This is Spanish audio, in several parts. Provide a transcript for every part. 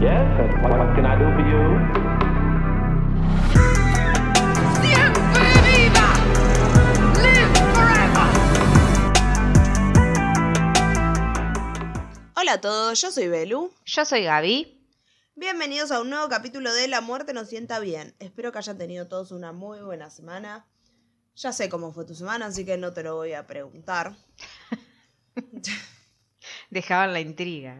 Yes, what, what can I do for you? Siempre viva! Live forever! Hola a todos, yo soy Belu. Yo soy Gaby. Bienvenidos a un nuevo capítulo de La muerte nos sienta bien. Espero que hayan tenido todos una muy buena semana. Ya sé cómo fue tu semana, así que no te lo voy a preguntar. Dejaban la intriga.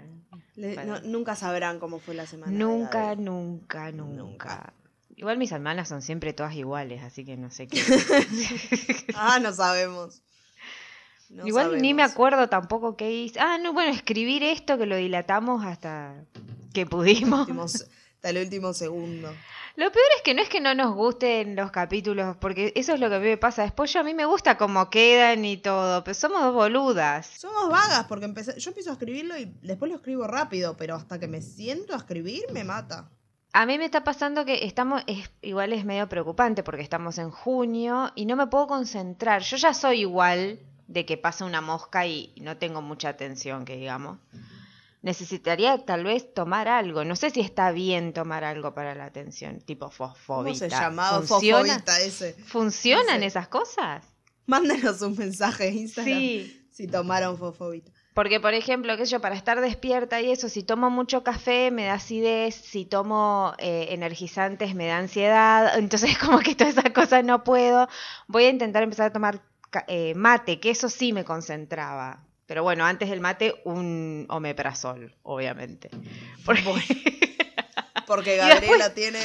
Le- Bueno. no- nunca sabrán cómo fue la semana. Nunca, nunca, nunca, Nunca. Igual mis hermanas son siempre todas iguales, así que no sé qué. Ah, no sabemos. No Igual ni me acuerdo tampoco qué hice. Ah, no, bueno, escribir esto que lo dilatamos hasta que pudimos. Últimos- Hasta el último segundo. Lo peor es que no es que no nos gusten los capítulos, porque eso es lo que a mí me pasa. Después yo a mí me gusta cómo quedan y todo, pero somos dos boludas. Somos vagas porque empecé, yo empiezo a escribirlo y después lo escribo rápido, pero hasta que me siento a escribir me mata. A mí me está pasando que estamos, es, igual es medio preocupante porque estamos en junio y no me puedo concentrar. Yo ya soy igual de que pasa una mosca y no tengo mucha atención, que digamos. Necesitaría tal vez tomar algo. No sé si está bien tomar algo para la atención, tipo ¿Cómo fosfobita. se llamaba ¿Funciona? Ese? ¿Funcionan esas cosas? Mándenos un mensaje en Instagram Sí. si tomaron Fofobita. Porque, por ejemplo, qué sé yo, para estar despierta y eso, si tomo mucho café me da acidez, si tomo eh, energizantes me da ansiedad, entonces como que todas esas cosas no puedo. Voy a intentar empezar a tomar eh, mate, que eso sí me concentraba. Pero bueno, antes del mate, un omeprazol, obviamente. Porque- Porque Y Gabriela tiene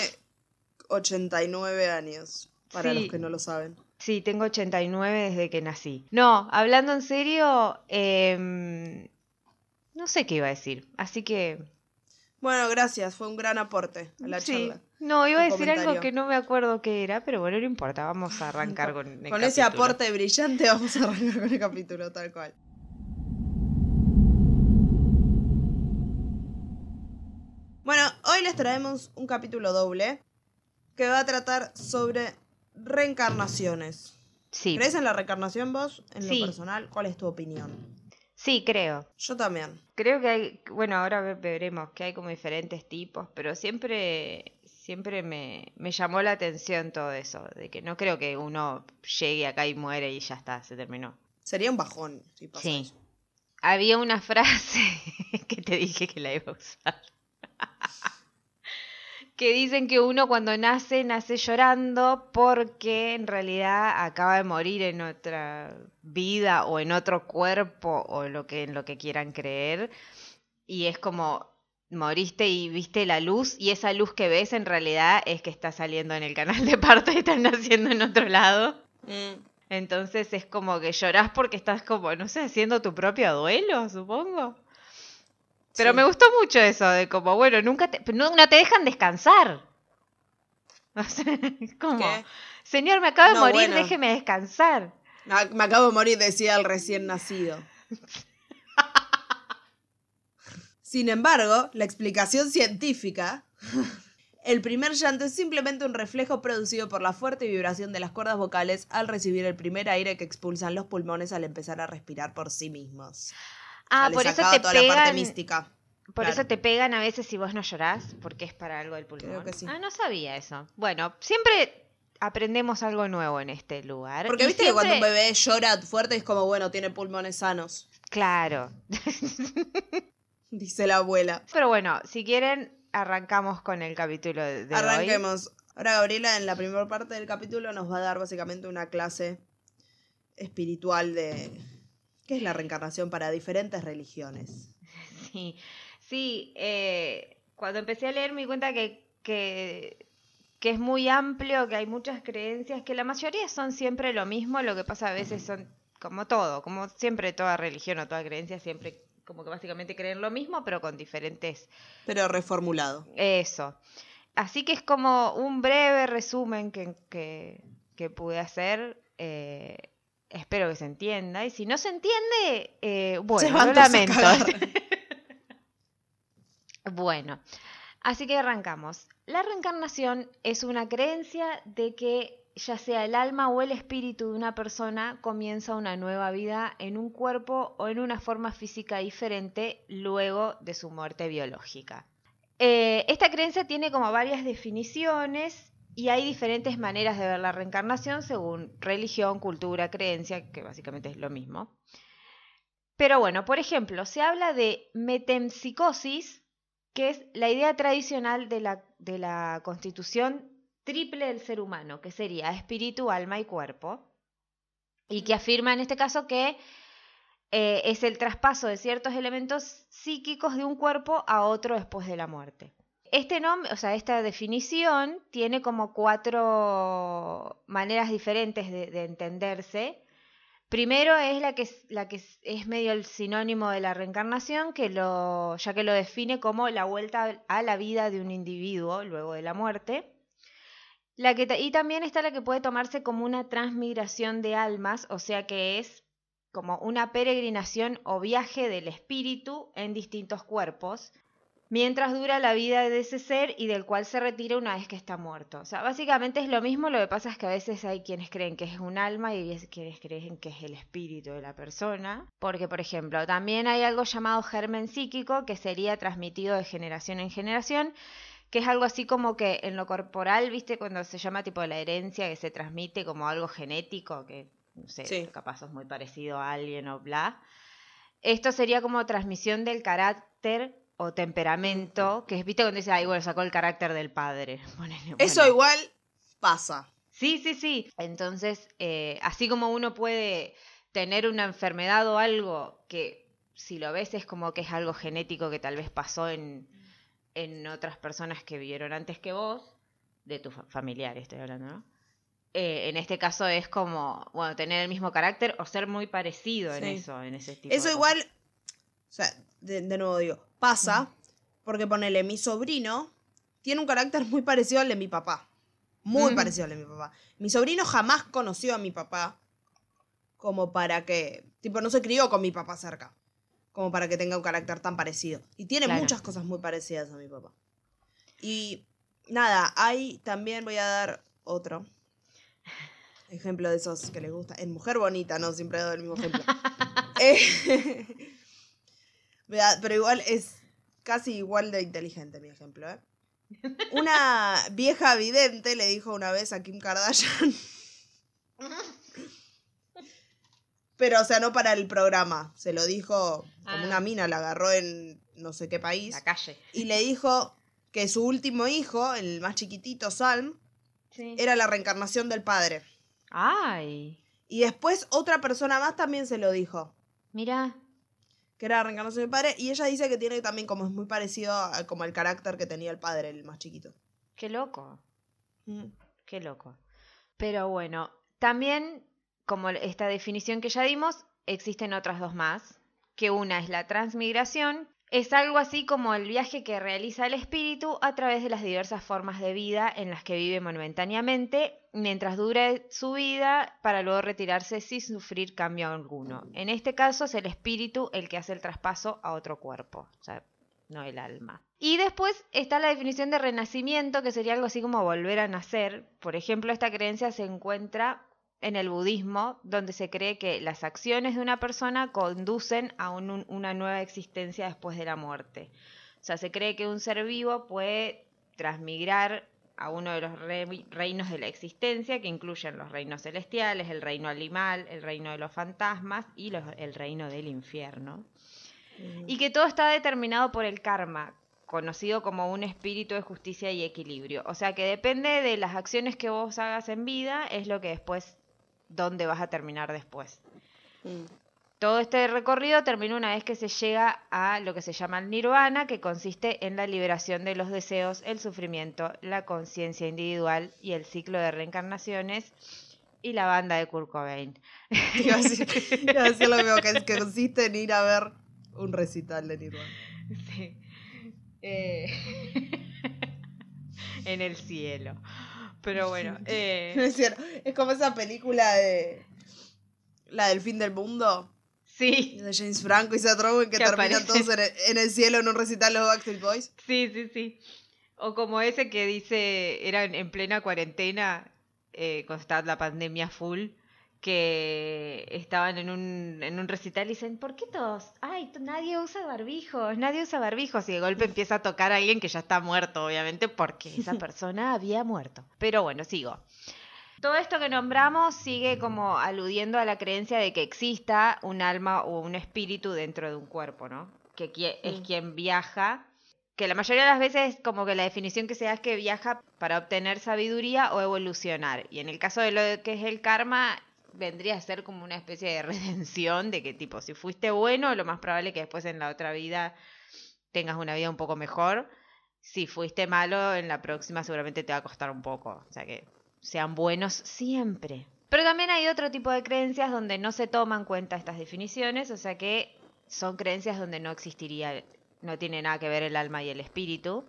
89 años, para Sí. los que no lo saben. sí, tengo 89 desde que nací. No, hablando en serio, em, no sé qué iba a decir. Así que Bueno, gracias, fue un gran aporte a la Sí. charla. No, iba a decir algo que no me acuerdo qué era, pero bueno, no importa, vamos a arrancar con el Con ese aporte brillante vamos a arrancar con el capítulo tal cual. Bueno, hoy les traemos un capítulo doble que va a tratar sobre reencarnaciones. Sí, ¿Crees en la reencarnación vos? En Sí. lo personal, ¿cuál es tu opinión? sí, creo. Yo también. Creo que hay, bueno, ahora ve- veremos que hay como diferentes tipos, pero siempre, siempre me, me llamó la atención todo eso, de que no creo que uno llegue acá y muere y ya está, se terminó. Sería un bajón si pasa Sí. eso. Había una frase que te dije que la iba a usar. Que dicen que uno cuando nace, nace llorando porque en realidad acaba de morir en otra vida o en otro cuerpo o lo que, en lo que quieran creer. Y es como moriste y viste la luz y esa luz que ves en realidad es que está saliendo en el canal de parto y están naciendo en otro lado. Mm, Entonces es como que llorás porque estás como, no sé, haciendo tu propio duelo, supongo. Pero Sí. me gustó mucho eso de como, bueno, nunca te, no, no te dejan descansar. O sea, es como, ¿Qué? señor, me acabo de No, morir, bueno. déjeme descansar. Me acabo de morir, decía el recién nacido. Sin embargo, la explicación científica, el primer llanto es simplemente un reflejo producido por la fuerte vibración de las cuerdas vocales al recibir el primer aire que expulsan los pulmones al empezar a respirar por sí mismos. Ah, por eso te toda la parte pegan, mística. por claro. eso te pegan a veces si vos no llorás, porque es para algo del pulmón. Creo que sí. Ah, no sabía eso. Bueno, siempre aprendemos algo nuevo en este lugar. Porque y viste que cuando un bebé llora fuerte es como, bueno, tiene pulmones sanos, Claro. dice la abuela. Pero bueno, si quieren, arrancamos con el capítulo de de hoy. Arranquemos. Ahora Gabriela en la primera parte del capítulo nos va a dar básicamente una clase espiritual de qué es la reencarnación para diferentes religiones. Sí, sí eh, cuando empecé a leer me di cuenta que, que, que es muy amplio, que hay muchas creencias, que la mayoría son siempre lo mismo, lo que pasa a veces son como todo, como siempre toda religión o toda creencia, siempre como que básicamente creen lo mismo, pero con diferentes Pero reformulado. Eso. Así que es como un breve resumen que, que, que pude hacer. eh, espero que se entienda. Y si no se entiende, eh, bueno, lo lamento. bueno, así que arrancamos. La reencarnación es una creencia de que ya sea el alma o el espíritu de una persona comienza una nueva vida en un cuerpo o en una forma física diferente luego de su muerte biológica. Eh, esta creencia tiene como varias definiciones y hay diferentes maneras de ver la reencarnación según religión, cultura, creencia, que básicamente es lo mismo. Pero bueno, por ejemplo, se habla de metempsicosis, que es la idea tradicional de la, constitución triple del ser humano, que sería espíritu, alma y cuerpo, y que afirma en este caso que eh, es el traspaso de ciertos elementos psíquicos de un cuerpo a otro después de la muerte. Este nombre, o sea, esta definición tiene como cuatro maneras diferentes de, de entenderse. Primero es la que, la que es- medio el sinónimo de la reencarnación, que lo, ya que lo define como la vuelta a la vida de un individuo luego de la muerte. La que y también está la que puede tomarse como una transmigración de almas, o sea que es como una peregrinación o viaje del espíritu en distintos cuerpos, mientras dura la vida de ese ser y del cual se retira una vez que está muerto. O sea, básicamente es lo mismo, lo que pasa es que a veces hay quienes creen que es un alma y hay quienes creen que es el espíritu de la persona. Porque, por ejemplo, también hay algo llamado germen psíquico que sería transmitido de generación en generación que es algo así como que en lo corporal, viste, cuando se llama tipo la herencia que se transmite como algo genético, que no sé, Sí. capaz sos muy parecido a alguien o bla. Esto sería como transmisión del carácter o temperamento, que es, viste, cuando dice, ay, bueno, sacó el carácter del padre. Eso bueno. igual pasa. Sí, sí, sí. Entonces, eh, así como uno puede tener una enfermedad o algo que si lo ves es como que es algo genético que tal vez pasó en, en otras personas que vivieron antes que vos, de tus fa- familiares estoy hablando, ¿no? Eh, en este caso es como, bueno, tener el mismo carácter o ser muy parecido en eso, en ese tipo Eso de igual, o sea, de, de nuevo digo, pasa porque ponele, mi sobrino tiene un carácter muy parecido al de mi papá. Muy Mm. parecido al de mi papá. Mi sobrino jamás conoció a mi papá como para que, tipo, no se crió con mi papá cerca. Como para que tenga un carácter tan parecido. Y tiene Claro. muchas cosas muy parecidas a mi papá. Y nada, hay también, voy a dar otro ejemplo de esos que les gusta. En Mujer Bonita, no, siempre doy el mismo ejemplo. Eh, pero igual es casi igual de inteligente mi ejemplo, ¿eh? Una vieja vidente le dijo una vez a Kim Kardashian. Pero, o sea, no para el programa. Se lo dijo como Ah. una mina, la agarró en no sé qué país. La calle. Y le dijo que su último hijo, el más chiquitito, Salm, Sí. era la reencarnación del padre. Ay, Y después otra persona más también se lo dijo. mira, que era reencarnación del padre, y ella dice que tiene también como es muy parecido a como el carácter que tenía el padre, el más chiquito. qué loco. Mm. Qué loco. Pero bueno, también, como esta definición que ya dimos, existen otras dos más, que una es la transmigración, es algo así como el viaje que realiza el espíritu a través de las diversas formas de vida en las que vive momentáneamente, mientras dure su vida, para luego retirarse sin sufrir cambio alguno. En este caso es el espíritu el que hace el traspaso a otro cuerpo, o sea, no el alma. Y después está la definición de renacimiento, que sería algo así como volver a nacer. Por ejemplo, esta creencia se encuentra en el budismo, donde se cree que las acciones de una persona conducen a un- un- una nueva existencia después de la muerte. O sea, se cree que un ser vivo puede transmigrar a uno de los re- reinos de la existencia, que incluyen los reinos celestiales, el reino animal, el reino de los fantasmas y los- el reino del infierno y que todo está determinado por el karma, conocido como un espíritu de justicia y equilibrio. O sea que depende de las acciones que vos hagas en vida, es lo que después, dónde vas a terminar después. Mm. Todo este recorrido termina una vez que se llega a lo que se llama el nirvana, que consiste en la liberación de los deseos, el sufrimiento, la conciencia individual y el ciclo de reencarnaciones y la banda de Kurt Cobain. Iba a decir, iba a decir lo mismo, que, es- que consiste en ir a ver un recital de Nirvana. Sí. Eh, en el cielo. Pero bueno, eh, Es cierto, es como esa película de... La del fin del mundo, sí, de James Franco y Seth Rogen, que, Que terminan todos en el, en el cielo en un recital los Backstreet Boys. sí, sí, sí. O como ese que dice, era en, en plena cuarentena, eh, cuando estaba la pandemia full, que estaban en un, en un recital y dicen, ¿por qué todos? Ay, nadie usa barbijos, nadie usa barbijos. Y de golpe empieza a tocar a alguien que ya está muerto, obviamente, porque esa persona había muerto. Pero bueno, sigo. Todo esto que nombramos sigue como aludiendo a la creencia de que exista un alma o un espíritu dentro de un cuerpo, ¿no? Que es quien viaja, que la mayoría de las veces como que la definición que se da es que viaja para obtener sabiduría o evolucionar. Y en el caso de lo que es el karma, vendría a ser como una especie de redención de que tipo, si fuiste bueno, lo más probable es que después en la otra vida tengas una vida un poco mejor. Si fuiste malo, en la próxima seguramente te va a costar un poco. O sea que sean buenos siempre. Pero también hay otro tipo de creencias donde no se toman en cuenta estas definiciones, o sea que son creencias donde no existiría, no tiene nada que ver el alma y el espíritu,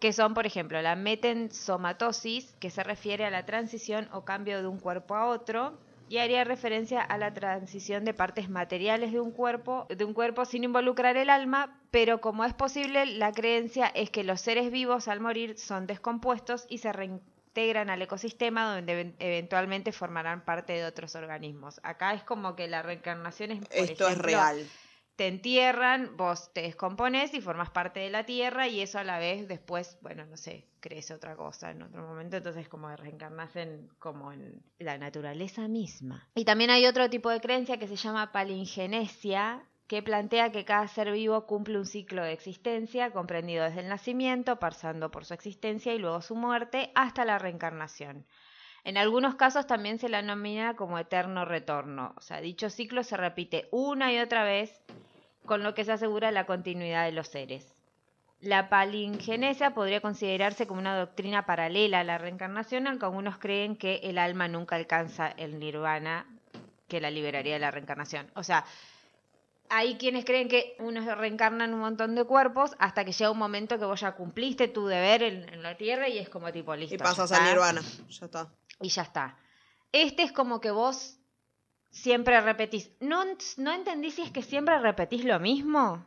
que son, por ejemplo, la metensomatosis, que se refiere a la transición o cambio de un cuerpo a otro, y haría referencia a la transición de partes materiales de un cuerpo, de un cuerpo sin involucrar el alma, pero como es posible, la creencia es que los seres vivos al morir son descompuestos y se reintegran al ecosistema donde even- eventualmente formarán parte de otros organismos. Acá es como que la reencarnación es por Esto es real. Te entierran, vos te descompones y formas parte de la tierra y eso a la vez después, bueno, no sé, crece otra cosa en otro momento, entonces como reencarnas en, como en la naturaleza misma. Y también hay otro tipo de creencia que se llama palingenesia, que plantea que cada ser vivo cumple un ciclo de existencia comprendido desde el nacimiento, pasando por su existencia y luego su muerte, hasta la reencarnación. En algunos casos también se la denomina como eterno retorno. O sea, dicho ciclo se repite una y otra vez, con lo que se asegura la continuidad de los seres. La palingenesia podría considerarse como una doctrina paralela a la reencarnación, aunque algunos creen que el alma nunca alcanza el nirvana que la liberaría de la reencarnación. O sea, hay quienes creen que uno reencarna en un montón de cuerpos hasta que llega un momento que vos ya cumpliste tu deber en, en la tierra y es como tipo listo. Y pasas está a Nirvana. Ya está. y ya está. Este es como que vos siempre repetís. ¿No, no entendí si es que siempre repetís lo mismo?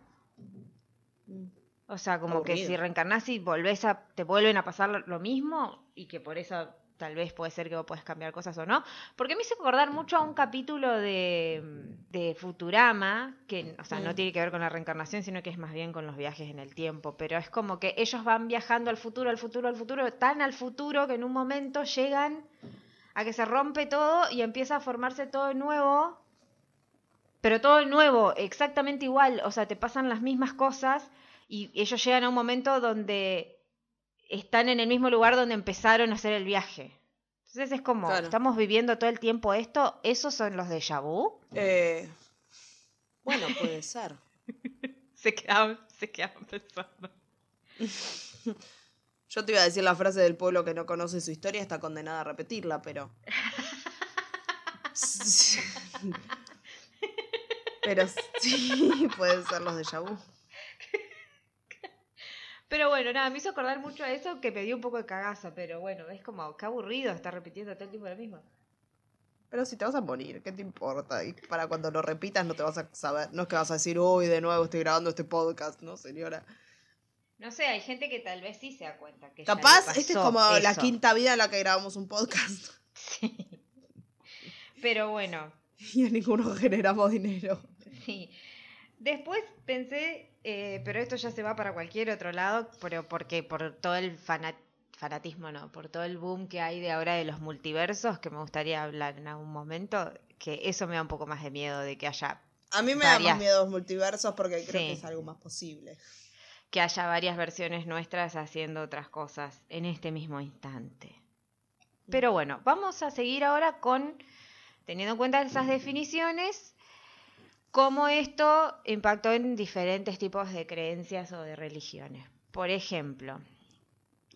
O sea, como que si reencarnás y volvés a, te vuelven a pasar lo- mismo y que por eso tal vez puede ser que vos puedes cambiar cosas o no. Porque me hizo acordar mucho a un capítulo de, de Futurama, que, o sea, no Mm. tiene que ver con la reencarnación, sino que es más bien con los viajes en el tiempo. Pero es como que ellos van viajando al futuro, al futuro, al futuro, tan al futuro que en un momento llegan a que se rompe todo y empieza a formarse todo de nuevo. Pero todo de nuevo, exactamente igual. O sea, te pasan las mismas cosas y ellos llegan a un momento donde están en el mismo lugar donde empezaron a hacer el viaje. Entonces es como, Claro. estamos viviendo todo el tiempo esto, ¿esos son los de vu? Eh, bueno, puede ser. Se quedaban, se quedaban pensando. Yo te iba a decir la frase del pueblo que no conoce su historia está condenada a repetirla, pero. pero sí, pueden ser los de Yabu. Pero bueno, nada, me hizo acordar mucho a eso que me dio un poco de cagaza, pero bueno, es como, qué aburrido estar repitiendo todo el tiempo lo mismo. Pero si te vas a morir, ¿qué te importa? Y para cuando lo repitas no te vas a saber. No es que vas a decir, uy, de nuevo estoy grabando este podcast, ¿no, señora? No sé, hay gente que tal vez sí se da cuenta que Capaz, este es como la quinta vida en la que grabamos un podcast. Sí. Pero bueno, Y a ninguno generamos dinero. Sí. Después pensé, eh, pero esto ya se va para cualquier otro lado, pero porque por todo el fana- fanatismo, no, por todo el boom que hay de ahora de los multiversos, que me gustaría hablar en algún momento, que eso me da un poco más de miedo de que haya A mí me da más miedo los multiversos porque creo Sí. que es algo más posible. Que haya varias versiones nuestras haciendo otras cosas en este mismo instante. Pero bueno, vamos a seguir ahora con, teniendo en cuenta esas definiciones, cómo esto impactó en diferentes tipos de creencias o de religiones. Por ejemplo,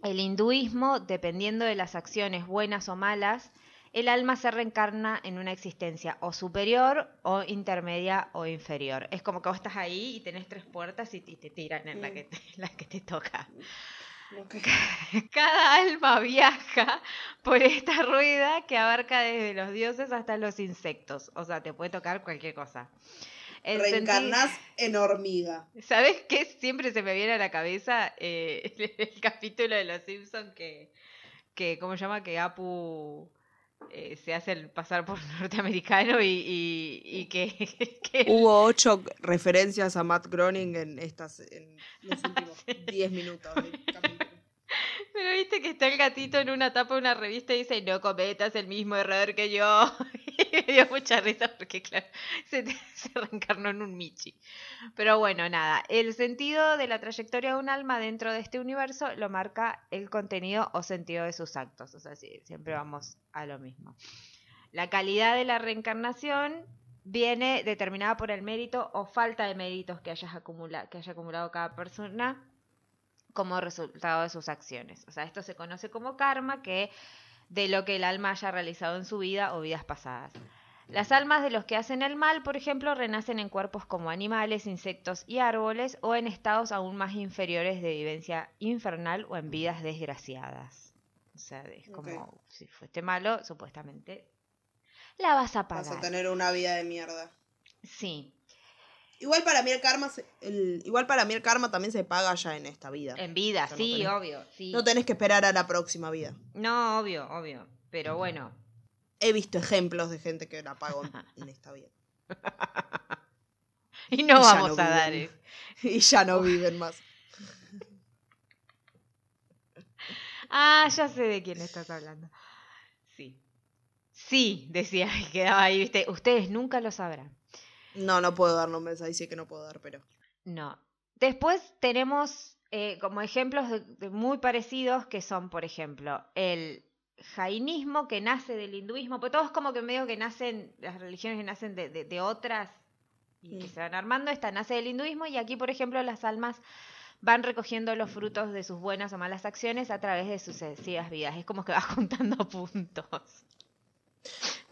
el hinduismo, dependiendo de las acciones buenas o malas, el alma se reencarna en una existencia o superior o intermedia o inferior. Es como que vos estás ahí y tenés tres puertas y te, te tiran en la que te, la que te toca. Cada alma viaja por esta rueda que abarca desde los dioses hasta los insectos. O sea, te puede tocar cualquier cosa. El senti- Reencarnás en hormiga. ¿Sabes qué? Siempre se me viene a la cabeza eh, el, capítulo de Los Simpsons que, que, ¿cómo se llama? Que Apu eh, se hacen pasar por norteamericano y, y, y que, que- Hubo ocho referencias a Matt Groening en estas en los últimos 10 minutos del capítulo. Pero viste que está el gatito en una tapa de una revista y dice, no cometas el mismo error que yo. Me dio mucha risa porque, claro, se, se reencarnó en un Michi. Pero bueno, nada, el sentido de la trayectoria de un alma dentro de este universo lo marca el contenido o sentido de sus actos. O sea, sí, siempre vamos a lo mismo. La calidad de la reencarnación viene determinada por el mérito o falta de méritos que, hayas acumula- que haya acumulado cada persona como resultado de sus acciones. O sea, esto se conoce como karma, que de lo que el alma haya realizado en su vida o vidas pasadas. Las almas de los que hacen el mal, por ejemplo, renacen en cuerpos como animales, insectos y árboles o en estados aún más inferiores de vivencia infernal o en vidas desgraciadas. O sea, es como si fuiste malo, supuestamente la vas a Vas pagar. a tener una vida de mierda. Sí, Igual para mí el karma, se- el- igual para mí el karma también se paga ya en esta vida. en vida, O sea, no sí, tenés- obvio, sí. No tenés que esperar a la próxima vida. No, obvio, obvio. Pero bueno, He visto ejemplos de gente que la pagó en, esta vida. y no Y vamos no a dar. viven. eh. Y ya no viven más. Ah, ya sé de quién estás hablando. Sí. Sí, decía, y quedaba ahí, viste. Ustedes nunca lo sabrán. No, no puedo dar nombres, ahí sí que no puedo dar, pero. No. Después tenemos eh, como ejemplos de, de muy parecidos que son, por ejemplo, el jainismo que nace del hinduismo, pues todos como que medio que nacen, las religiones que nacen de, de- de otras y que se van armando, esta nace del hinduismo y aquí, por ejemplo, las almas van recogiendo los frutos de sus buenas o malas acciones a través de sucesivas vidas. Es como que va juntando puntos.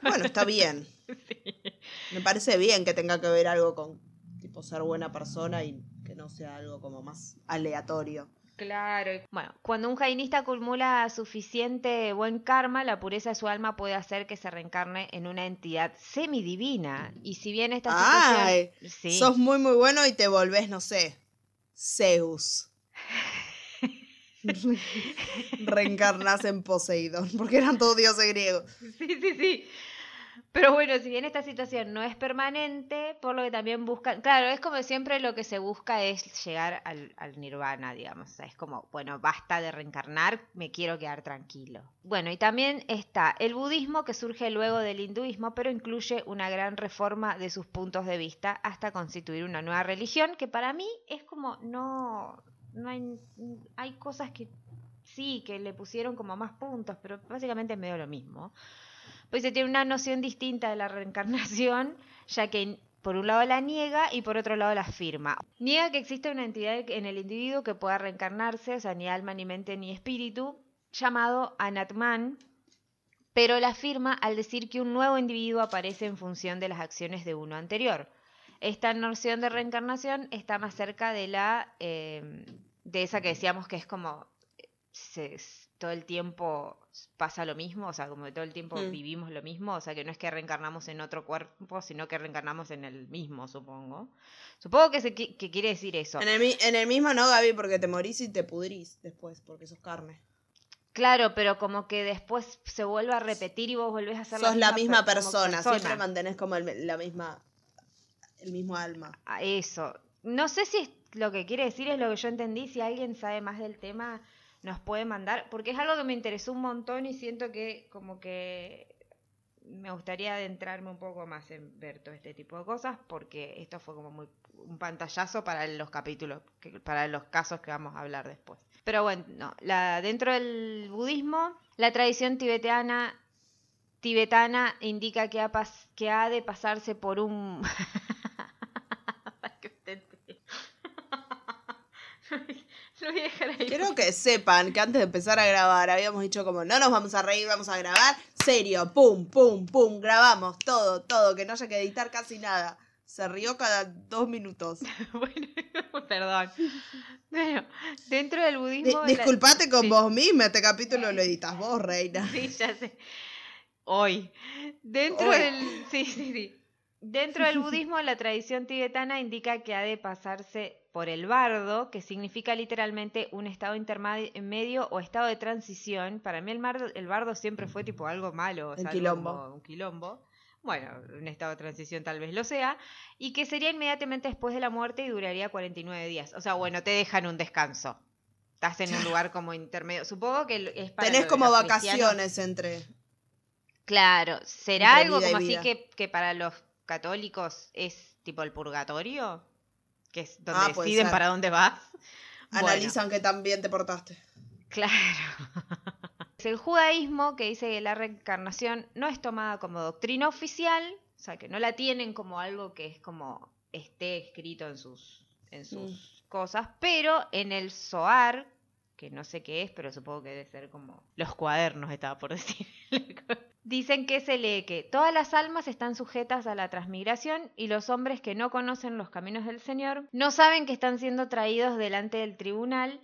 Bueno, está bien. Me parece bien que tenga que ver algo con tipo ser buena persona y que no sea algo como más aleatorio. Claro. Bueno, cuando un jainista acumula suficiente buen karma, la pureza de su alma puede hacer que se reencarne en una entidad semidivina. Y si bien esta Ay, situación... Sí. Sos muy muy bueno y te volvés, no sé, Zeus. Reencarnás en Poseidón, porque eran todos dioses griegos. Sí, sí, sí. Pero bueno, si bien esta situación no es permanente, por lo que también buscan, claro, es como siempre lo que se busca es llegar al, nirvana, digamos. Es como, bueno, basta de reencarnar, me quiero quedar tranquilo. Bueno, y también está el budismo que surge luego del hinduismo, pero incluye una gran reforma de sus puntos de vista hasta constituir una nueva religión, que para mí es como, no, no hay, hay cosas que sí, que le pusieron como más puntos, pero básicamente es medio lo mismo pues se tiene una noción distinta de la reencarnación, ya que por un lado la niega y por otro lado la afirma. Niega que existe una entidad en el individuo que pueda reencarnarse, o sea, ni alma, ni mente, ni espíritu, llamado Anatman, pero la afirma al decir que un nuevo individuo aparece en función de las acciones de uno anterior. Esta noción de reencarnación está más cerca de la eh, de esa que decíamos que es como se- todo el tiempo pasa lo mismo, o sea, como que todo el tiempo Mm. vivimos lo mismo, o sea, que no es que reencarnamos en otro cuerpo, sino que reencarnamos en el mismo, supongo. Supongo que, se, que quiere decir eso. En el, en el mismo no, Gaby, porque te morís y te pudrís después, porque sos carne. Claro, pero como que después se vuelve a repetir y vos volvés a ser Sos la misma per- como persona, siempre mantenés como el, la misma, el mismo alma. a eso. No sé si es- lo que quiere decir es lo que yo entendí. Si alguien sabe más del tema, nos puede mandar. Porque es algo que me interesó un montón y siento que como que me gustaría adentrarme un poco más en ver todo este tipo de cosas. Porque esto fue como muy un pantallazo para los capítulos, para los casos que vamos a hablar después. Pero bueno, no, la, dentro del budismo, la tradición tibetana tibetana indica que ha, que ha de pasarse por un... Para que usted entienda. Lo voy a dejar ahí. Quiero que sepan que antes de empezar a grabar habíamos dicho como no nos vamos a reír, vamos a grabar. Serio, pum, pum, pum, grabamos todo, todo, que no haya que editar casi nada. Se rió cada dos minutos. Bueno, perdón. Bueno, dentro del Di- budismo... la- disculpate con sí. vos misma, este capítulo lo editas vos, reina. Sí, ya sé. Hoy. Dentro Hoy. del. Sí, sí, sí. Dentro del budismo, la tradición tibetana indica que ha de pasarse por el bardo, que significa literalmente un estado intermedio o estado de transición. Para mí el, mar- el bardo siempre fue tipo algo malo, o Un sea, algo quilombo. un quilombo. Bueno, un estado de transición tal vez lo sea, y que sería inmediatamente después de la muerte y duraría 49 días. O sea, bueno, te dejan un descanso. Estás en un lugar como intermedio. Supongo que es para Tenés como cristianos. vacaciones entre. Claro, ¿será Entre algo como así que, que para los católicos es tipo el purgatorio? Que es donde Ah, deciden ser. para dónde vas. Bueno, Analizan que tan bien te portaste. claro. Es el judaísmo que dice que la reencarnación no es tomada como doctrina oficial, o sea, que no la tienen como algo que es como esté escrito en sus, en sus cosas, pero en el Zohar, que no sé qué es, pero supongo que debe ser como los cuadernos, estaba por decir. Dicen que se lee que todas las almas están sujetas a la transmigración y los hombres que no conocen los caminos del Señor no saben que están siendo traídos delante del tribunal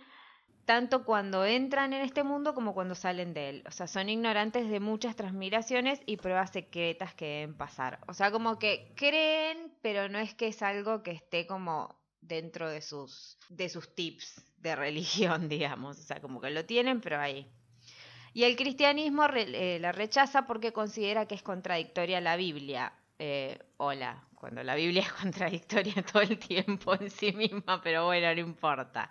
tanto cuando entran en este mundo como cuando salen de él. O sea, son ignorantes de muchas transmigraciones y pruebas secretas que deben pasar. O sea, como que creen, pero no es que es algo que esté como dentro de sus, de sus tips de religión, digamos. O sea, como que lo tienen, pero ahí. Y el cristianismo re- eh, la rechaza porque considera que es contradictoria a la Biblia. Eh, hola, cuando la Biblia es contradictoria todo el tiempo en sí misma, pero bueno, no importa.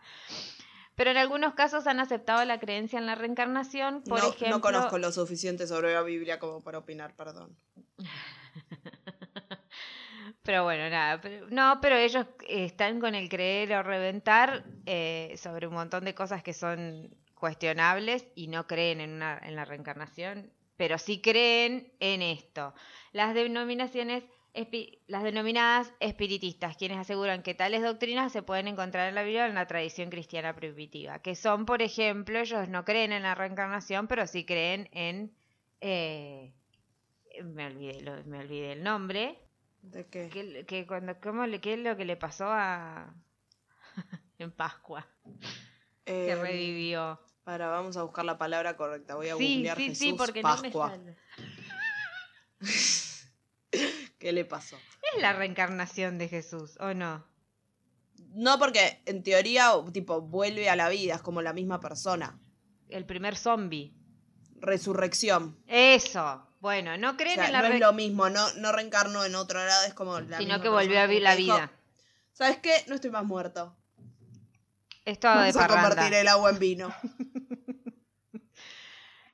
Pero en algunos casos han aceptado la creencia en la reencarnación, por no, ejemplo... no conozco lo suficiente sobre la Biblia como para opinar, perdón. Pero bueno, nada. pero- no, pero ellos eh, están con el creer o reventar eh, sobre un montón de cosas que son cuestionables y no creen en, una, en la reencarnación, pero sí creen en esto. Las denominaciones, las denominadas espiritistas, quienes aseguran que tales doctrinas se pueden encontrar en la Biblia o en la tradición cristiana primitiva, que son, por ejemplo, ellos no creen en la reencarnación, pero sí creen en... eh, me olvidé, lo- me olvidé el nombre, ¿De qué? que, que cuando cómo le qué es lo que le pasó a en Pascua que Eh, revivió Para, vamos a buscar la palabra correcta. Voy a sí googlear sí Jesús sí porque Pascua. no me sale ¿Qué le pasó? es la reencarnación de Jesús o no No, porque en teoría, tipo, vuelve a la vida, es como la misma persona. el primer zombie Resurrección. eso bueno no O creen sea, en la no re- es lo mismo, no, no reencarnó en otro lado, es como la sino misma que volvió a vivir la dijo, vida ¿Sabes qué? No estoy más muerto. De Vamos a convertir el agua en vino.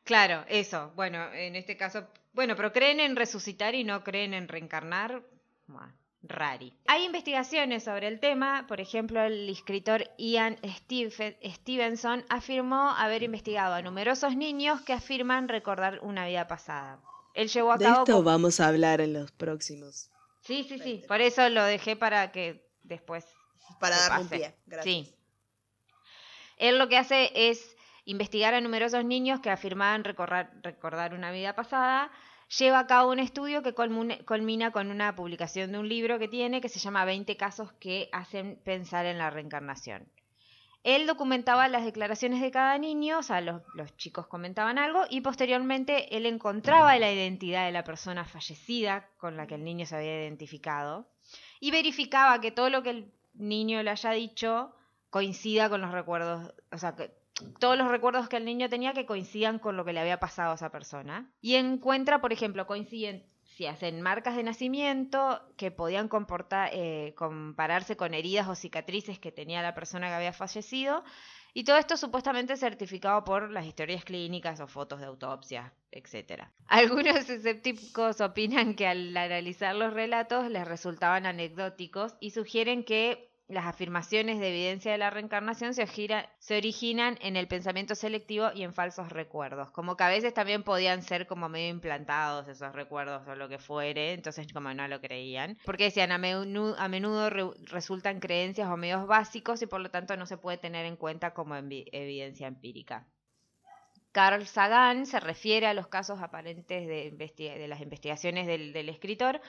claro eso bueno en este caso bueno pero creen en resucitar y no creen en reencarnar Bueno, rari. Hay investigaciones sobre el tema, por ejemplo, el escritor Ian Steve- Stevenson afirmó haber investigado a numerosos niños que afirman recordar una vida pasada. Él llevó a De cabo... esto con- vamos a hablar en los próximos. Sí, sí, sí, por eso lo dejé para que después Para darle un pie. Gracias. Sí. Él lo que hace es investigar a numerosos niños que afirmaban recordar, una vida pasada. Lleva a cabo un estudio que culmina con una publicación de un libro que tiene que se llama 20 casos que hacen pensar en la reencarnación. Él documentaba las declaraciones de cada niño, o sea, los, los chicos comentaban algo y posteriormente él encontraba la identidad de la persona fallecida con la que el niño se había identificado y verificaba que todo lo que el niño le haya dicho coincida con los recuerdos, o sea, que todos los recuerdos que el niño tenía que coincidan con lo que le había pasado a esa persona. Y encuentra, por ejemplo, coinciden si hacen marcas de nacimiento que podían comportar, eh, compararse con heridas o cicatrices que tenía la persona que había fallecido. Y todo esto supuestamente certificado por las historias clínicas o fotos de autopsia, etc. Algunos escépticos opinan que al analizar los relatos les resultaban anecdóticos y sugieren que las afirmaciones de evidencia de la reencarnación se, se originan en el pensamiento selectivo y en falsos recuerdos. Como que a veces también podían ser como medio implantados esos recuerdos o lo que fuere, entonces como no lo creían. Porque decían, a menudo, a menudo re- resultan creencias o medios básicos y por lo tanto no se puede tener en cuenta como evidencia empírica. Carl Sagan se refiere a los casos aparentes de, de las investigaciones del escritor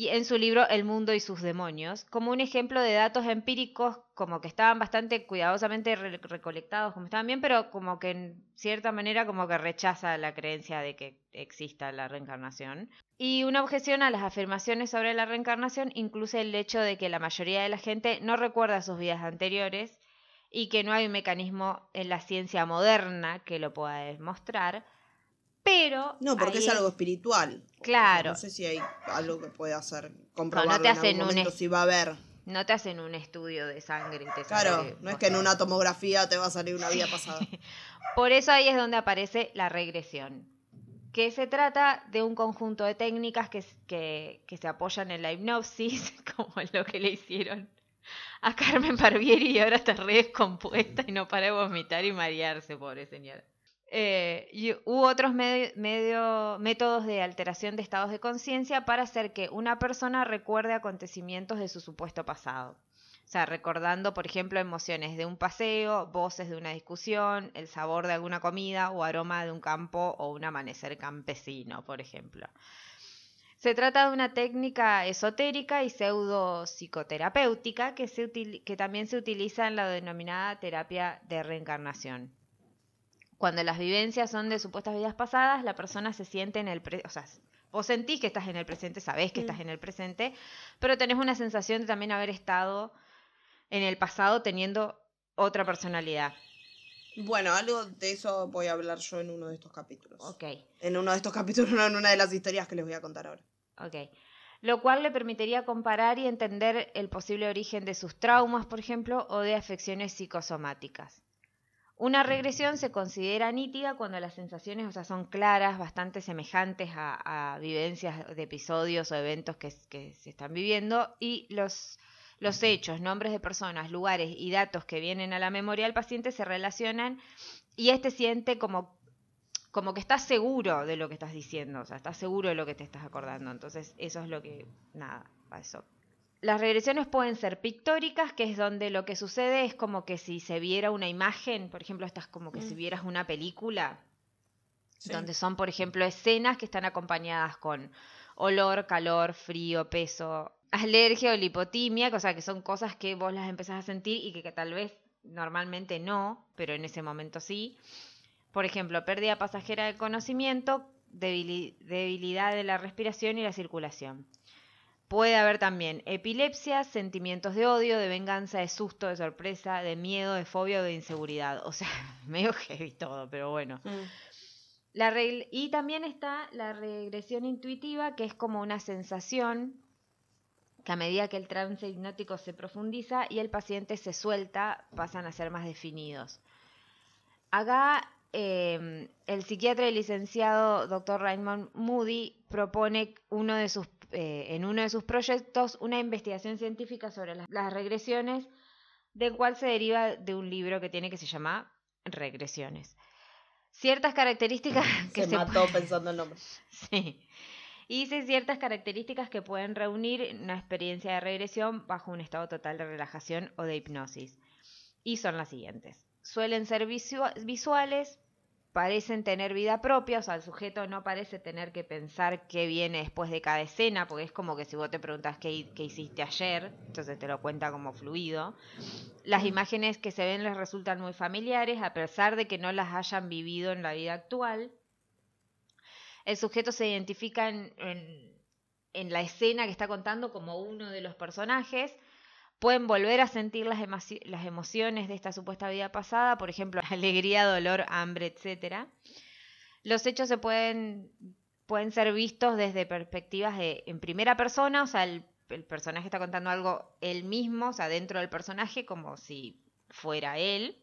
y en su libro El mundo y sus demonios, como un ejemplo de datos empíricos como que estaban bastante cuidadosamente re- recolectados, como estaban bien, pero como que en cierta manera como que rechaza la creencia de que exista la reencarnación. Y una objeción a las afirmaciones sobre la reencarnación incluye el hecho de que la mayoría de la gente no recuerda sus vidas anteriores y que no hay un mecanismo en la ciencia moderna que lo pueda demostrar. Pero. No, porque ahí es algo espiritual. Claro. No sé si hay algo que pueda hacer No, comprobarlo no te en hacen algún un momento, si va a haber. No te hacen un estudio de sangre y te Claro, sale no es que en una tomografía te va a salir una vida pasada. Por eso ahí es donde aparece la regresión, que se trata de un conjunto de técnicas que, s- que, que se apoyan en la hipnosis, como lo que le hicieron a Carmen Barbieri y ahora está re descompuesta y no para de vomitar y marearse, pobre señora. Eh, y hubo otros métodos de alteración de estados de conciencia para hacer que una persona recuerde acontecimientos de su supuesto pasado. O sea, recordando, por ejemplo, emociones de un paseo, voces de una discusión, el sabor de alguna comida o aroma de un campo o un amanecer campesino, por ejemplo. Se trata de una técnica esotérica y pseudo psicoterapéutica que también se utiliza en la denominada terapia de reencarnación. Cuando las vivencias son de supuestas vidas pasadas, la persona se siente en el... pre- o sea, vos sentís que estás en el presente, sabés que Mm. estás en el presente, pero tenés una sensación de también haber estado en el pasado teniendo otra personalidad. Bueno, algo de eso voy a hablar yo en uno de estos capítulos. Ok, En uno de estos capítulos, no en una de las historias que les voy a contar ahora. ok. Lo cual le permitiría comparar y entender el posible origen de sus traumas, por ejemplo, o de afecciones psicosomáticas. Una regresión se considera nítida cuando las sensaciones, o sea, son claras, bastante semejantes a, a vivencias de episodios o eventos que, se están viviendo y los, los hechos, nombres de personas, lugares y datos que vienen a la memoria del paciente se relacionan y éste siente como, como que estás seguro de lo que estás diciendo, o sea, estás seguro de lo que te estás acordando. Entonces, eso es lo que, nada, eso. Las regresiones pueden ser pictóricas, que es donde lo que sucede es como que si se viera una imagen, por ejemplo, estás como que si Mm. vieras una película, Sí. donde son, por ejemplo, escenas que están acompañadas con olor, calor, frío, peso, alergia o lipotimia, o sea, que son cosas que vos las empezás a sentir y que, que tal vez normalmente no, pero en ese momento sí. Por ejemplo, pérdida pasajera de conocimiento, debili- debilidad de la respiración y la circulación. Puede haber también epilepsia, sentimientos de odio, de venganza, de susto, de sorpresa, de miedo, de fobia o de inseguridad. O sea, medio heavy todo, pero bueno. Mm. La y también está la regresión intuitiva, que es como una sensación que a medida que el trance hipnótico se profundiza y el paciente se suelta, pasan a ser más definidos. Acá eh, el psiquiatra y licenciado Dr. Raymond Moody propone uno de sus, eh, en uno de sus proyectos una investigación científica sobre las, las regresiones, del cual se deriva de un libro que tiene que se llama Regresiones. Ciertas características que Se se, mató pensando el nombre. Sí. Y dice ciertas características que pueden reunir una experiencia de regresión bajo un estado total de relajación o de hipnosis. Y son las siguientes. Suelen ser visua- visuales, parecen tener vida propia, o sea, el sujeto no parece tener que pensar qué viene después de cada escena, porque es como que si vos te preguntas qué, hi- qué hiciste ayer, entonces te lo cuenta como fluido. Las imágenes que se ven les resultan muy familiares, a pesar de que no las hayan vivido en la vida actual. El sujeto se identifica en, en- en la escena que está contando como uno de los personajes. Pueden volver a sentir las, las emociones de esta supuesta vida pasada, por ejemplo, alegría, dolor, hambre, etc. Los hechos se pueden, pueden ser vistos desde perspectivas de, en primera persona, o sea, el, el personaje está contando algo él mismo, o sea, dentro del personaje, como si fuera él.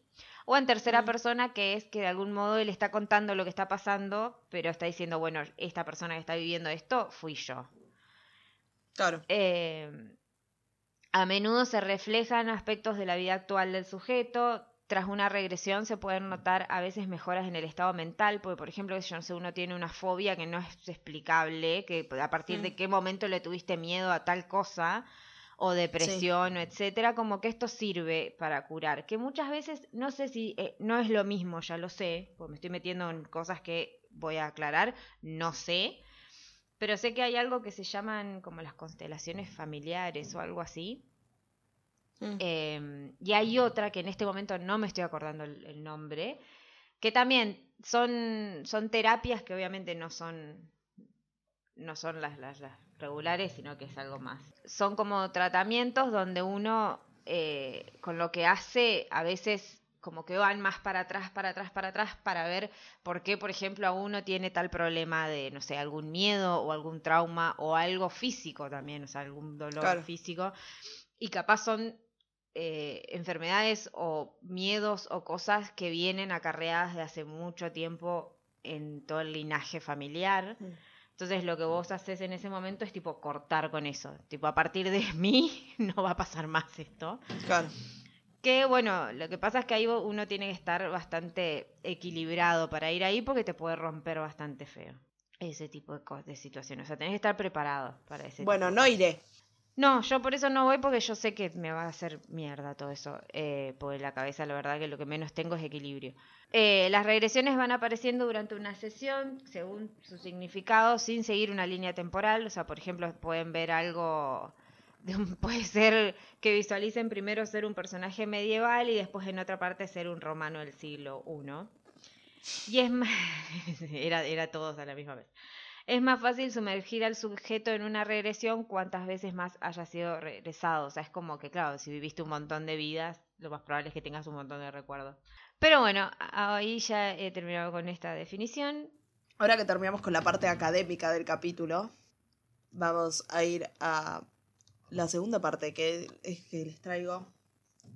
O en tercera Mm. persona, que es que de algún modo él está contando lo que está pasando, pero está diciendo, bueno, esta persona que está viviendo esto fui yo. Claro. Eh, a menudo se reflejan aspectos de la vida actual del sujeto. Tras una regresión se pueden notar a veces mejoras en el estado mental, porque por ejemplo, yo no sé, uno tiene una fobia que no es explicable, que a partir de Mm. qué momento le tuviste miedo a tal cosa, o depresión, o etcétera, como que esto sirve para curar. Que muchas veces, no sé si eh, no es lo mismo, ya lo sé, porque me estoy metiendo en cosas que voy a aclarar, no sé. Pero sé que hay algo que se llaman como las constelaciones familiares o algo así. Mm. Eh, y hay otra que en este momento no me estoy acordando el, el nombre, que también son, son terapias que obviamente no son, no son las, las, las regulares, sino que es algo más. Son como tratamientos donde uno eh, con lo que hace a veces como que van más para atrás, para atrás, para atrás, para ver por qué, por ejemplo, a uno tiene tal problema de, no sé, algún miedo o algún trauma o algo físico también, o sea, algún dolor Claro. físico. Y capaz son eh, enfermedades o miedos o cosas que vienen acarreadas de hace mucho tiempo en todo el linaje familiar. Mm. Entonces lo que vos haces en ese momento es tipo cortar con eso. Tipo, a partir de mí no va a pasar más esto. Claro. Que bueno, lo que pasa es que ahí uno tiene que estar bastante equilibrado para ir ahí porque te puede romper bastante feo. Ese tipo de, co- de situaciones. O sea, tenés que estar preparado para ese Bueno, no iré. no, yo por eso no voy porque yo sé que me va a hacer mierda todo eso. Eh, porque la cabeza, la verdad, que lo que menos tengo es equilibrio. Eh, las regresiones van apareciendo durante una sesión según su significado, sin seguir una línea temporal. O sea, por ejemplo, pueden ver algo. puede ser que visualicen primero ser un personaje medieval y después en otra parte ser un romano del siglo I. Y es más. era, era todos a la misma vez. Es más fácil sumergir al sujeto en una regresión cuantas veces más haya sido regresado. O sea, es como que, claro, si viviste un montón de vidas, lo más probable es que tengas un montón de recuerdos. Pero bueno, ahí ya he terminado con esta definición. Ahora que terminamos con la parte académica del capítulo, vamos a ir a la segunda parte, que es que les traigo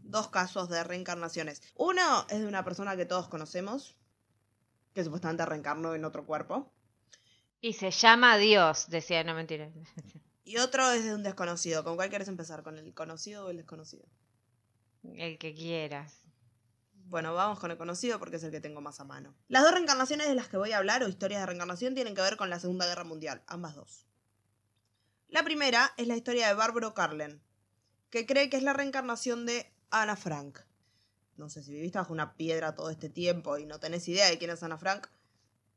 dos casos de reencarnaciones. Uno es de una persona que todos conocemos, que supuestamente reencarnó en otro cuerpo. Y se llama Dios, decía, no mentira. Y otro es de un desconocido. ¿Con cuál quieres empezar? ¿Con el conocido o el desconocido? El que quieras. Bueno, vamos con el conocido porque es el que tengo más a mano. Las dos reencarnaciones de las que voy a hablar o historias de reencarnación tienen que ver con la Segunda Guerra Mundial, ambas dos. La primera es la historia de Barbaro Carlen, que cree que es la reencarnación de Ana Frank. No sé si viviste bajo una piedra todo este tiempo y no tenés idea de quién es Ana Frank.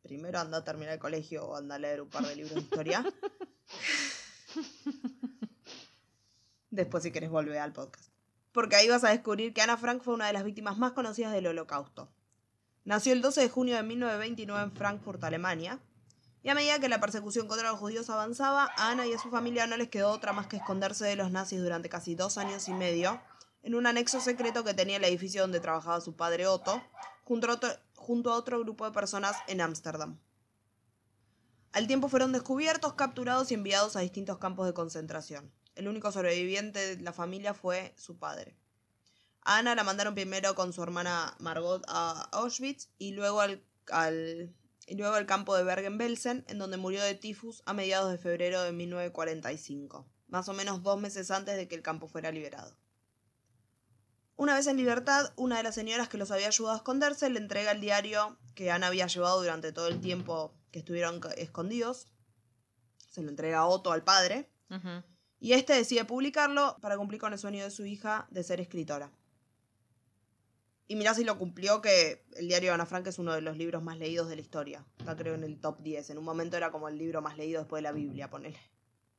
Primero anda a terminar el colegio o anda a leer un par de libros de historia. Después si querés volver al podcast porque ahí vas a descubrir que Ana Frank fue una de las víctimas más conocidas del Holocausto. Nació el 12 de junio de 1929 en Frankfurt, Alemania, y a medida que la persecución contra los judíos avanzaba, a Ana y a su familia no les quedó otra más que esconderse de los nazis durante casi dos años y medio en un anexo secreto que tenía el edificio donde trabajaba su padre Otto, junto a otro, grupo de personas en Ámsterdam. Al tiempo fueron descubiertos, capturados y enviados a distintos campos de concentración. El único sobreviviente de la familia fue su padre. Ana la mandaron primero con su hermana Margot a Auschwitz y luego al- y luego al campo de Bergen-Belsen, en donde murió de tifus a mediados de febrero de 1945, más o menos dos meses antes de que el campo fuera liberado. Una vez en libertad, una de las señoras que los había ayudado a esconderse le entrega el diario que Ana había llevado durante todo el tiempo que estuvieron escondidos. Se lo entrega a Otto, al padre, y este decide publicarlo para cumplir con el sueño de su hija de ser escritora. Y mirá si lo cumplió que el diario de Ana Frank es uno de los libros más leídos de la historia. Está creo en el top 10. En un momento era como el libro más leído después de la Biblia, ponele.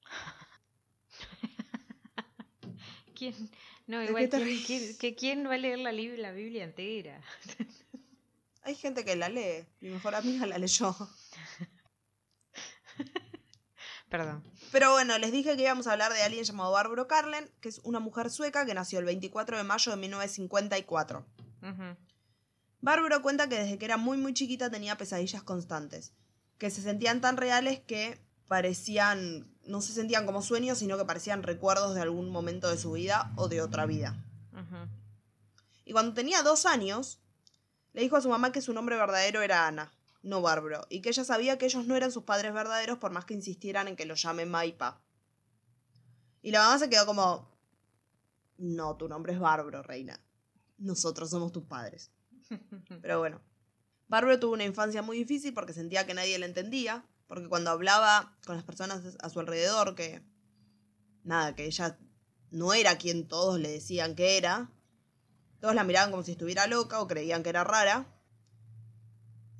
¿Quién? No, ¿De igual, ¿quién, quién- que quién va a leer la Biblia entera? Hay gente que la lee. Mi mejor amiga la leyó. Perdón. Pero bueno, les dije que íbamos a hablar de alguien llamado Barbro Carlen, que es una mujer sueca que nació el 24 de mayo de 1954. Ujú. Bárbaro cuenta que desde que era muy muy chiquita tenía pesadillas constantes, que se sentían tan reales que parecían, no se sentían como sueños, sino que parecían recuerdos de algún momento de su vida o de otra vida. Y cuando tenía dos años, le dijo a su mamá que su nombre verdadero era Ana, no Bárbaro, y que ella sabía que ellos no eran sus padres verdaderos por más que insistieran en que los llame Maipa. Y la mamá se quedó como, no, tu nombre es Bárbaro, reina. Nosotros somos tus padres. Pero bueno. Bárbaro tuvo una infancia muy difícil porque sentía que nadie le entendía. Porque cuando hablaba con las personas a su alrededor, que. Nada, que ella no era quien todos le decían que era. Todos la miraban como si estuviera loca o creían que era rara.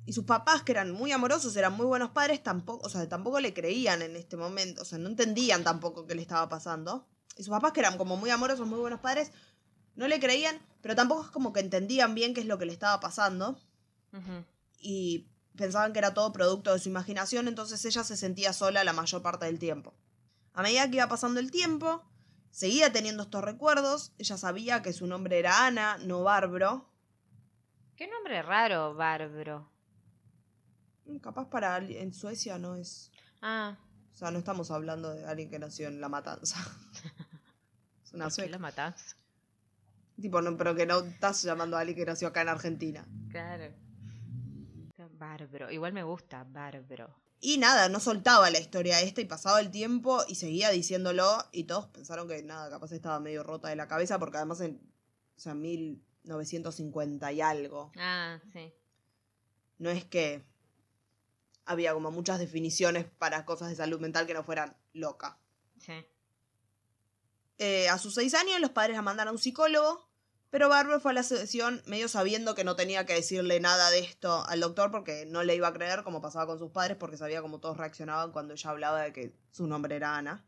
Y sus papás, que eran muy amorosos, eran muy buenos padres, tampoco, o sea, tampoco le creían en este momento, o sea, no entendían tampoco qué le estaba pasando. Y sus papás, que eran como muy amorosos, muy buenos padres, no le creían, pero tampoco es como que entendían bien qué es lo que le estaba pasando. Y pensaban que era todo producto de su imaginación, entonces ella se sentía sola la mayor parte del tiempo. A medida que iba pasando el tiempo, seguía teniendo estos recuerdos, ella sabía que su nombre era Ana, no Bárbaro. Qué nombre raro, Bárbaro. Mm, Capaz para en Suecia no es... Ah, O sea, no estamos hablando de alguien que nació en La Matanza. es una ¿por qué sueca. la matanza? Tipo, no, pero que no estás llamando a alguien que nació acá en Argentina. Claro. Bárbaro. Igual me gusta, Bárbaro. Y nada, no soltaba la historia esta y pasaba el tiempo y seguía diciéndolo y todos pensaron que nada, capaz estaba medio rota de la cabeza porque además en, o sea, 1950 y algo. Ah, sí. No es que había como muchas definiciones para cosas de salud mental que no fueran loca. Sí. Eh, a sus seis años los padres la mandaron a un psicólogo, pero Barbara fue a la sesión medio sabiendo que no tenía que decirle nada de esto al doctor porque no le iba a creer como pasaba con sus padres porque sabía cómo todos reaccionaban cuando ella hablaba de que su nombre era Ana.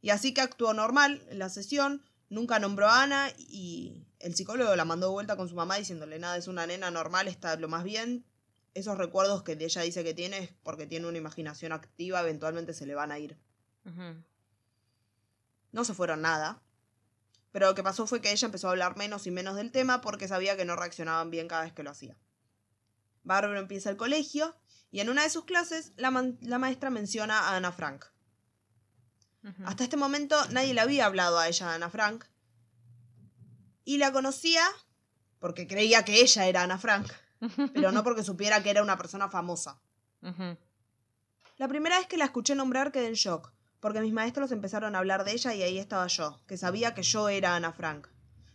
Y así que actuó normal en la sesión, nunca nombró a Ana y el psicólogo la mandó de vuelta con su mamá diciéndole nada, es una nena normal, está lo más bien. Esos recuerdos que ella dice que tiene es porque tiene una imaginación activa, eventualmente se le van a ir. No se fueron nada. Pero lo que pasó fue que ella empezó a hablar menos y menos del tema porque sabía que no reaccionaban bien cada vez que lo hacía. Bárbara empieza el colegio y en una de sus clases la, maestra menciona a Ana Frank. Hasta este momento nadie le había hablado a ella, a Ana Frank. Y la conocía porque creía que ella era Ana Frank, pero no porque supiera que era una persona famosa. La primera vez que la escuché nombrar quedé en shock, porque mis maestros empezaron a hablar de ella y ahí estaba yo, que sabía que yo era Ana Frank.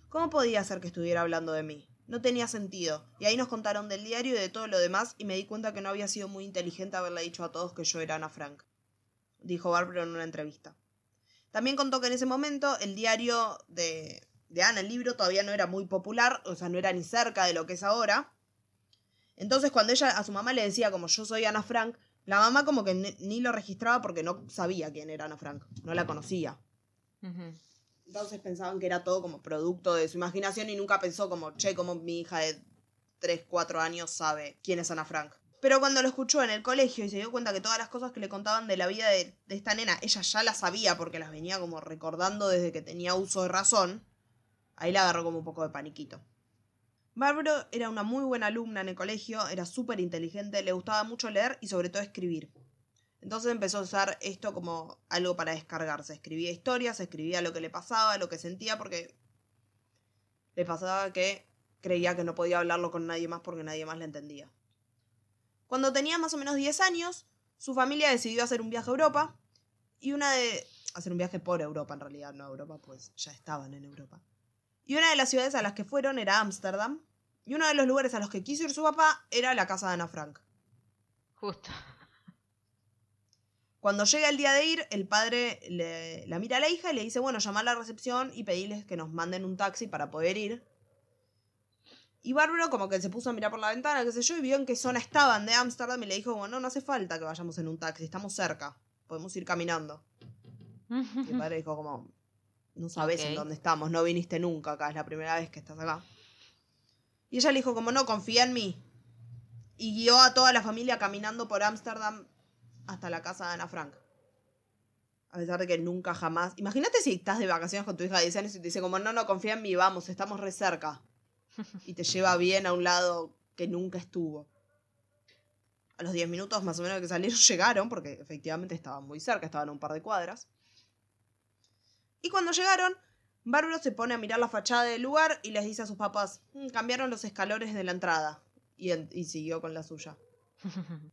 ¿Cómo podía ser que estuviera hablando de mí? No tenía sentido, y ahí nos contaron del diario y de todo lo demás y me di cuenta que no había sido muy inteligente haberle dicho a todos que yo era Ana Frank, dijo Bárbara en una entrevista. También contó que en ese momento el diario de, de Ana, el libro, todavía no era muy popular, o sea, no era ni cerca de lo que es ahora. Entonces cuando ella a su mamá le decía como yo soy Ana Frank, la mamá como que ni, ni lo registraba porque no sabía quién era Ana Frank, no la conocía. Entonces pensaban que era todo como producto de su imaginación y nunca pensó como, che, como mi hija de 3, 4 años sabe quién es Ana Frank. Pero cuando lo escuchó en el colegio y se dio cuenta que todas las cosas que le contaban de la vida de, de esta nena, ella ya las sabía porque las venía como recordando desde que tenía uso de razón, ahí la agarró como un poco de paniquito. Bárbaro era una muy buena alumna en el colegio, era súper inteligente, le gustaba mucho leer y sobre todo escribir. Entonces empezó a usar esto como algo para descargarse. Escribía historias, escribía lo que le pasaba, lo que sentía, porque le pasaba que creía que no podía hablarlo con nadie más porque nadie más le entendía. Cuando tenía más o menos 10 años, su familia decidió hacer un viaje a Europa y una de... hacer un viaje por Europa en realidad, no a Europa, pues ya estaban en Europa. Y una de las ciudades a las que fueron era Ámsterdam y uno de los lugares a los que quiso ir su papá era la casa de Ana Frank. Justo. Cuando llega el día de ir, el padre le, la mira a la hija y le dice, bueno, llama a la recepción y pedirles que nos manden un taxi para poder ir. Y Bárbaro como que se puso a mirar por la ventana, qué sé yo, y vio en qué zona estaban de Ámsterdam y le dijo, bueno, no hace falta que vayamos en un taxi, estamos cerca, podemos ir caminando. Y el padre dijo como, no sabes en dónde estamos, no viniste nunca acá, es la primera vez que estás acá. Y ella le dijo como, no, confía en mí. Y guió a toda la familia caminando por Ámsterdam hasta la casa de Ana Frank. A pesar de que nunca jamás... Imagínate si estás de vacaciones con tu hija de 10 años y te dice como, no, no, confía en mí, vamos, estamos re cerca. Y te lleva bien a un lado que nunca estuvo. A los 10 minutos más o menos que salieron llegaron, porque efectivamente estaban muy cerca, estaban a un par de cuadras. Y cuando llegaron, Bárbaro se pone a mirar la fachada del lugar y les dice a sus papás, "Mm, cambiaron los escalones de la entrada. Y, en- y siguió con la suya.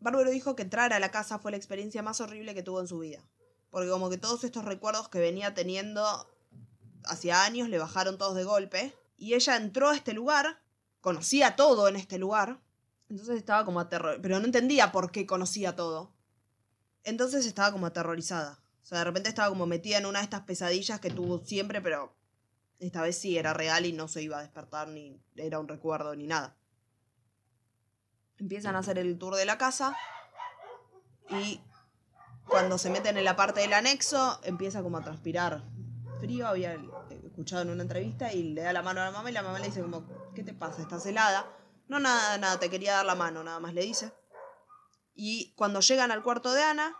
Bárbaro dijo que entrar a la casa fue la experiencia más horrible que tuvo en su vida. Porque como que todos estos recuerdos que venía teniendo hacía años le bajaron todos de golpe. Y ella entró a este lugar, conocía todo en este lugar. Entonces estaba como aterrorizada. Pero no entendía por qué conocía todo. Entonces estaba como aterrorizada. O sea, de repente estaba como metida en una de estas pesadillas que tuvo siempre, pero esta vez sí era real y no se iba a despertar ni era un recuerdo ni nada. Empiezan a hacer el tour de la casa y cuando se meten en la parte del anexo empieza como a transpirar frío, había escuchado en una entrevista y le da la mano a la mamá y la mamá le dice como, ¿qué te pasa? ¿Estás helada? No, nada, nada, te quería dar la mano, nada más le dice. Y cuando llegan al cuarto de Ana,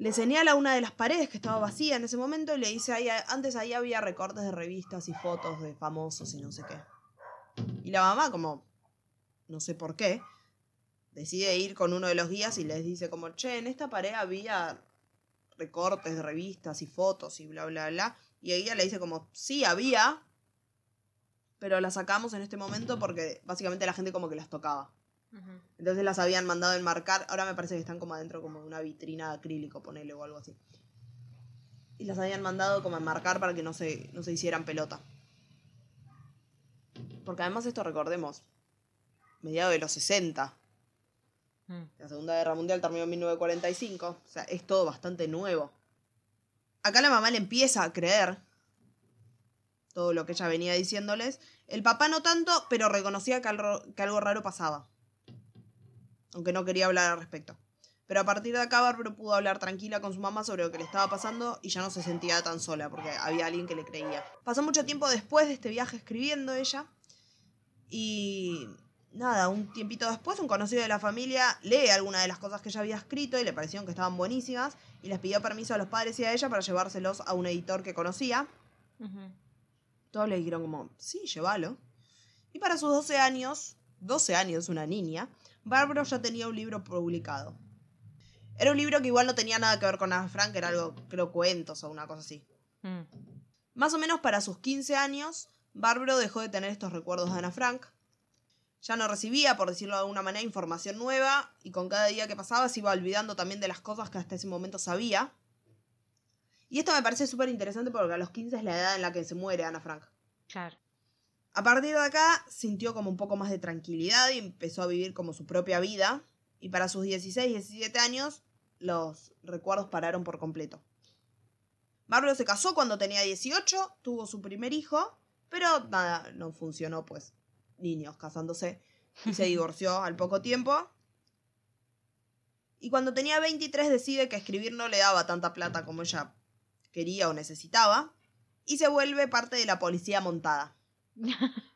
le señala una de las paredes que estaba vacía en ese momento y le dice, ahí, antes ahí había recortes de revistas y fotos de famosos y no sé qué. Y la mamá, como, no sé por qué, decide ir con uno de los guías y les dice como, che, en esta pared había recortes de revistas y fotos y bla, bla, bla. Y ella le dice como, sí, había, pero las sacamos en este momento porque básicamente la gente como que las tocaba. Entonces las habían mandado enmarcar. Ahora me parece que están como adentro como de una vitrina de acrílico, ponele o algo así. Y las habían mandado como a enmarcar para que no se, no se hicieran pelota. Porque además esto recordemos, mediados de los 60. La Segunda Guerra Mundial terminó en 1945. O sea, es todo bastante nuevo. Acá la mamá le empieza a creer todo lo que ella venía diciéndoles. El papá no tanto, pero reconocía que algo, que algo raro pasaba aunque no quería hablar al respecto. Pero a partir de acá Bárbaro pudo hablar tranquila con su mamá sobre lo que le estaba pasando y ya no se sentía tan sola porque había alguien que le creía. Pasó mucho tiempo después de este viaje escribiendo ella y nada, un tiempito después un conocido de la familia lee algunas de las cosas que ella había escrito y le parecieron que estaban buenísimas y les pidió permiso a los padres y a ella para llevárselos a un editor que conocía. Todos le dijeron como, sí, llévalo. Y para sus 12 años, 12 años, una niña, Bárbaro ya tenía un libro publicado. Era un libro que igual no tenía nada que ver con Ana Frank, era algo, creo, cuentos o una cosa así. Mm. Más o menos para sus 15 años, Bárbaro dejó de tener estos recuerdos de Ana Frank. Ya no recibía, por decirlo de alguna manera, información nueva y con cada día que pasaba se iba olvidando también de las cosas que hasta ese momento sabía. Y esto me parece súper interesante porque a los 15 es la edad en la que se muere Ana Frank. Claro. A partir de acá sintió como un poco más de tranquilidad y empezó a vivir como su propia vida. Y para sus 16, 17 años, los recuerdos pararon por completo. Bárbaro se casó cuando tenía 18, tuvo su primer hijo, pero nada, no funcionó, pues niños casándose. Y se divorció al poco tiempo. Y cuando tenía 23 decide que escribir no le daba tanta plata como ella quería o necesitaba. Y se vuelve parte de la policía montada.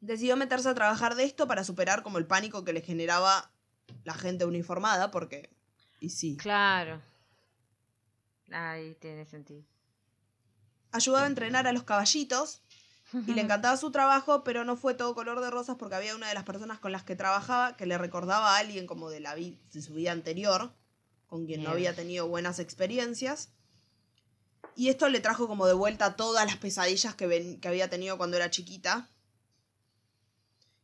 Decidió meterse a trabajar de esto para superar como el pánico que le generaba la gente uniformada, porque... Y sí. Claro. Ahí tiene sentido. Ayudaba a entrenar a los caballitos y le encantaba su trabajo, pero no fue todo color de rosas porque había una de las personas con las que trabajaba que le recordaba a alguien como de, la vi- de su vida anterior, con quien no había tenido buenas experiencias. Y esto le trajo como de vuelta todas las pesadillas que, ven- que había tenido cuando era chiquita.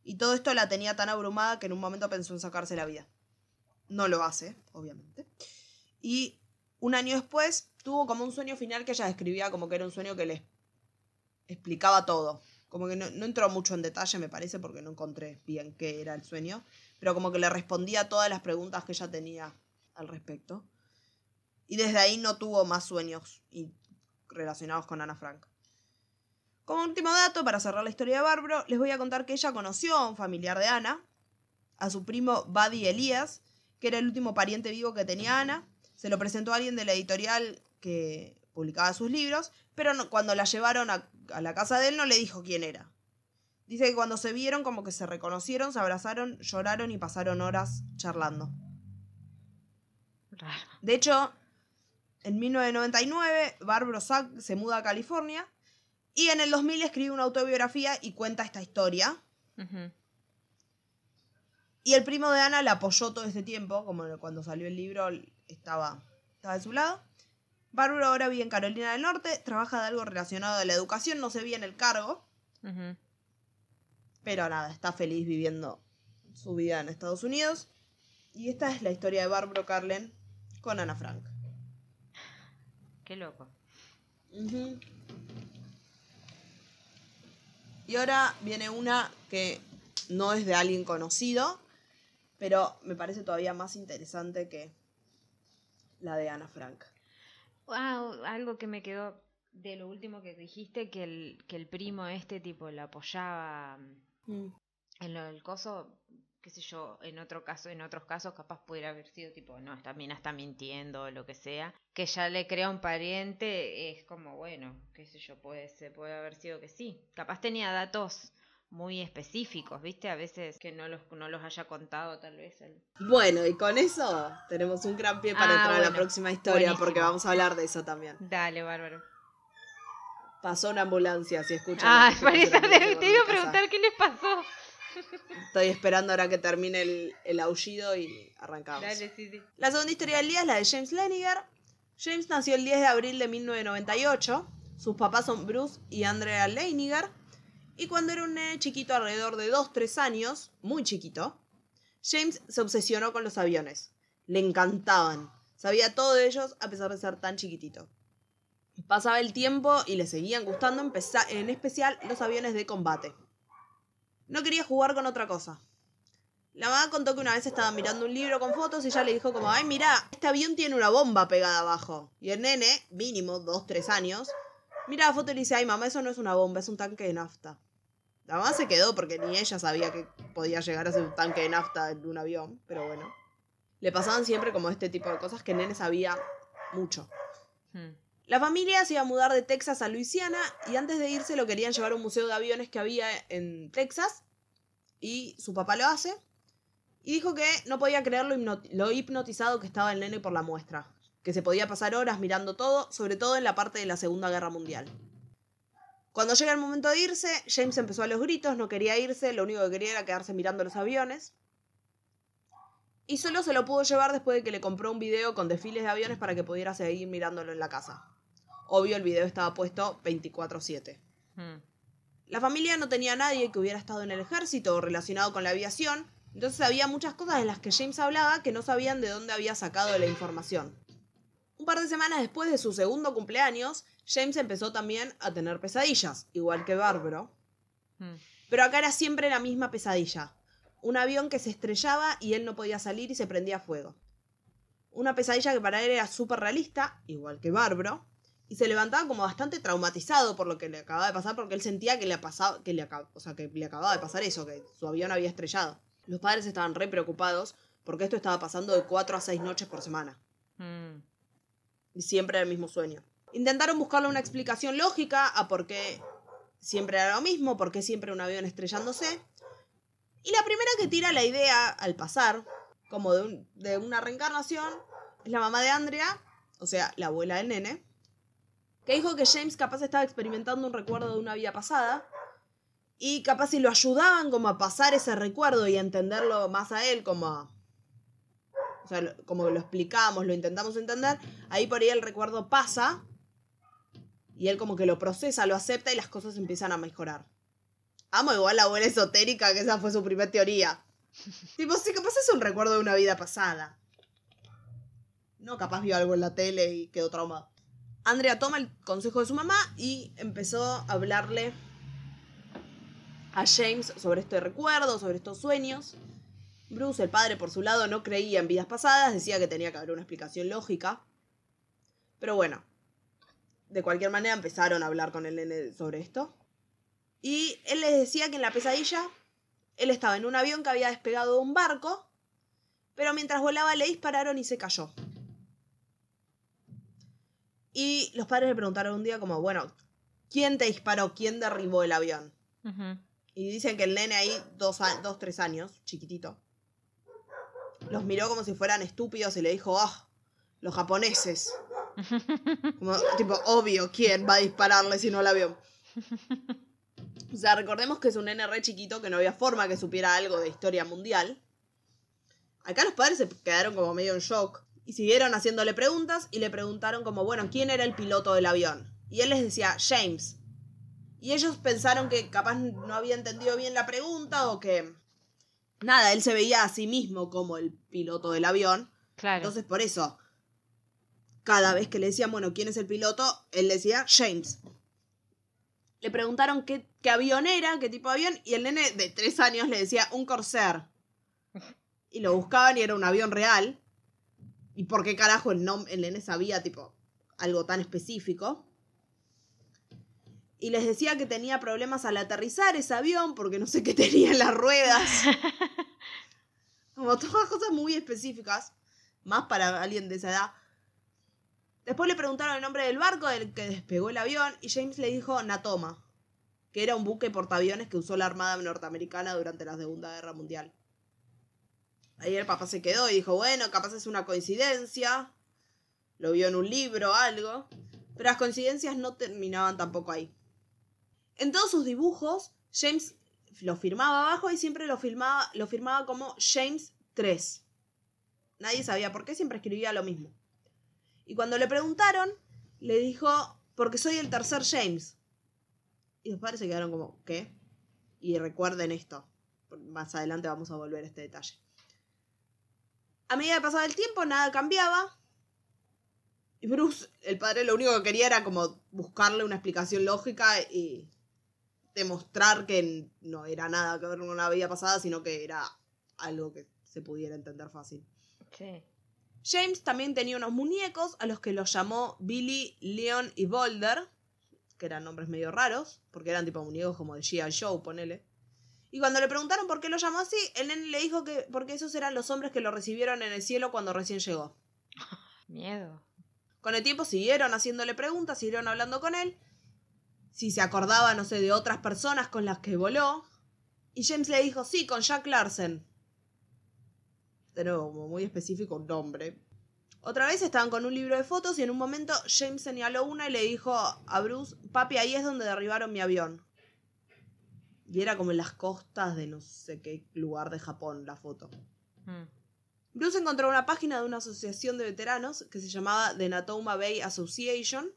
Y todo esto la tenía tan abrumada que en un momento pensó en sacarse la vida. No lo hace, obviamente. Y un año después tuvo como un sueño final que ella describía como que era un sueño que le explicaba todo. Como que no, entró mucho en detalle, me parece, porque no encontré bien qué era el sueño. Pero como que le respondía todas las preguntas que ella tenía al respecto. Y desde ahí no tuvo más sueños relacionados con Ana Frank. Como último dato, para cerrar la historia de Bárbaro, les voy a contar que ella conoció a un familiar de Ana, a su primo Buddy Elías, que era el último pariente vivo que tenía Ana. Se lo presentó a alguien de la editorial que publicaba sus libros, pero no- cuando la llevaron a, a la casa de él no le dijo quién era. Dice que cuando se vieron como que se reconocieron, se abrazaron, lloraron y pasaron horas charlando. De hecho, en 1999, Barbara Sack se muda a California y en el 2000 escribe una autobiografía y cuenta esta historia. Y el primo de Ana la apoyó todo este tiempo, como cuando salió el libro estaba, estaba de su lado. Bárbara ahora vive en Carolina del Norte, trabaja de algo relacionado a la educación, no sé bien el cargo, pero nada, está feliz viviendo su vida en Estados Unidos. Y esta es la historia de Barbara Carlen con Ana Frank. Qué loco. Y ahora viene una que no es de alguien conocido, pero me parece todavía más interesante que la de Ana Frank. Ah, algo que me quedó de lo último que dijiste, que el, que el primo este tipo la apoyaba. Mm. En lo del coso, qué sé yo, en otro caso, en otros casos capaz pudiera haber sido tipo, no, esta mina está mintiendo o lo que sea. Que ya le crea un pariente, es como, bueno, qué sé yo, puede ser, puede haber sido que sí. Capaz tenía datos muy específicos, ¿viste? A veces que no los, no los haya contado tal vez. Bueno, y con eso tenemos un gran pie para Ah, entrar a la próxima historia, Buenísimo. porque vamos a hablar de eso también. Dale, bárbaro. Pasó una ambulancia, si escuchan. Ah, la te, iba a preguntar qué les pasó. Estoy esperando ahora que termine el, el aullido y arrancamos. Dale, sí, sí. La segunda historia del día es la de James Leniger. James nació el 10 de abril de 1998. Sus papás son Bruce y Andrea Leniger. Y cuando era un nene chiquito, alrededor de 2-3 años, muy chiquito, James se obsesionó con los aviones. Le encantaban. Sabía todo de ellos a pesar de ser tan chiquitito. Pasaba el tiempo y le seguían gustando, en especial los aviones de combate. No quería jugar con otra cosa. La mamá contó que una vez estaba mirando un libro con fotos y ella le dijo como, ay, mira, este avión tiene una bomba pegada abajo. Y el nene, mínimo, dos, tres años, mira la foto y le dice, ay, mamá, eso no es una bomba, es un tanque de nafta. La mamá se quedó porque ni ella sabía que podía llegar a ser un tanque de nafta en un avión, pero bueno. Le pasaban siempre como este tipo de cosas que el nene sabía mucho. Hmm. La familia se iba a mudar de Texas a Luisiana y antes de irse lo querían llevar a un museo de aviones que había en Texas y su papá lo hace y dijo que no podía creer lo, hipnoti- lo hipnotizado que estaba el nene por la muestra, que se podía pasar horas mirando todo, sobre todo en la parte de la Segunda Guerra Mundial. Cuando llega el momento de irse, James empezó a los gritos, no quería irse, lo único que quería era quedarse mirando los aviones. Y solo se lo pudo llevar después de que le compró un video con desfiles de aviones para que pudiera seguir mirándolo en la casa. Obvio, el video estaba puesto 24/7. Hmm. La familia no tenía a nadie que hubiera estado en el ejército o relacionado con la aviación, entonces había muchas cosas en las que James hablaba que no sabían de dónde había sacado la información. Un par de semanas después de su segundo cumpleaños, James empezó también a tener pesadillas, igual que Bárbaro. Hmm. Pero acá era siempre la misma pesadilla. Un avión que se estrellaba y él no podía salir y se prendía fuego. Una pesadilla que para él era súper realista, igual que Bárbaro, y se levantaba como bastante traumatizado por lo que le acababa de pasar, porque él sentía que le, pasaba, que le, o sea, que le acababa de pasar eso, que su avión había estrellado. Los padres estaban re preocupados porque esto estaba pasando de 4 a 6 noches por semana. Hmm. Y siempre era el mismo sueño. Intentaron buscarle una explicación lógica a por qué siempre era lo mismo, por qué siempre un avión estrellándose. Y la primera que tira la idea al pasar, como de, un- de una reencarnación, es la mamá de Andrea, o sea, la abuela del nene, que dijo que James capaz estaba experimentando un recuerdo de una vida pasada y capaz si lo ayudaban como a pasar ese recuerdo y a entenderlo más a él, como a- o sea, como lo explicamos, lo intentamos entender, ahí por ahí el recuerdo pasa y él como que lo procesa, lo acepta y las cosas empiezan a mejorar. Amo igual la abuela esotérica, que esa fue su primera teoría. tipo, sí, capaz es un recuerdo de una vida pasada. No, capaz vio algo en la tele y quedó traumado. Andrea toma el consejo de su mamá y empezó a hablarle a James sobre este recuerdo, sobre estos sueños. Bruce, el padre, por su lado, no creía en vidas pasadas, decía que tenía que haber una explicación lógica. Pero bueno, de cualquier manera empezaron a hablar con el sobre esto. Y él les decía que en la pesadilla él estaba en un avión que había despegado de un barco, pero mientras volaba le dispararon y se cayó. Y los padres le preguntaron un día como, bueno, ¿quién te disparó? ¿Quién derribó el avión? Y dicen que el nene ahí, dos, dos tres años, chiquitito, los miró como si fueran estúpidos y le dijo, ah, los japoneses. Como, tipo, obvio, ¿quién va a dispararle si no el avión? O sea, recordemos que es un nene re chiquito que no había forma que supiera algo de historia mundial. Acá los padres se quedaron como medio en shock y siguieron haciéndole preguntas y le preguntaron como, bueno, ¿quién era el piloto del avión? Y él les decía, James. Y ellos pensaron que capaz no había entendido bien la pregunta o que... Nada, él se veía a sí mismo como el piloto del avión. Claro. Entonces, por eso, cada vez que le decían, bueno, ¿quién es el piloto? Él decía, James. Le preguntaron qué, qué avión era, qué tipo de avión, y el nene de tres años le decía, un Corsair. Y lo buscaban y era un avión real. ¿Y por qué carajo el, nom el nene sabía, tipo, algo tan específico? y les decía que tenía problemas al aterrizar ese avión porque no sé qué tenía en las ruedas. Como todas cosas muy específicas, más para alguien de esa edad. Después le preguntaron el nombre del barco del que despegó el avión y James le dijo Natoma, que era un buque portaaviones que usó la Armada norteamericana durante la Segunda Guerra Mundial. Ahí el papá se quedó y dijo, bueno, capaz es una coincidencia, lo vio en un libro algo, pero las coincidencias no terminaban tampoco ahí. En todos sus dibujos, James lo firmaba abajo y siempre lo, firmaba, lo firmaba como James 3. Nadie sabía por qué, siempre escribía lo mismo. Y cuando le preguntaron, le dijo, porque soy el tercer James. Y los padres se quedaron como, ¿qué? Y recuerden esto. Más adelante vamos a volver a este detalle. A medida que pasaba el tiempo, nada cambiaba. Y Bruce, el padre, lo único que quería era como buscarle una explicación lógica y demostrar que no era nada que ver con una vida pasada, sino que era algo que se pudiera entender fácil. Sí. James también tenía unos muñecos a los que los llamó Billy, Leon y Boulder, que eran nombres medio raros, porque eran tipo muñecos como de G.I. Joe, ponele. Y cuando le preguntaron por qué lo llamó así, el nene le dijo que porque esos eran los hombres que lo recibieron en el cielo cuando recién llegó. Miedo. Con el tiempo siguieron haciéndole preguntas, siguieron hablando con él, si se acordaba, no sé, de otras personas con las que voló. Y James le dijo, sí, con Jack Larsen. De nuevo, como muy específico un nombre. Otra vez estaban con un libro de fotos y en un momento James señaló una y le dijo a Bruce, papi, ahí es donde derribaron mi avión. Y era como en las costas de no sé qué lugar de Japón la foto. Mm. Bruce encontró una página de una asociación de veteranos que se llamaba The Natoma Bay Association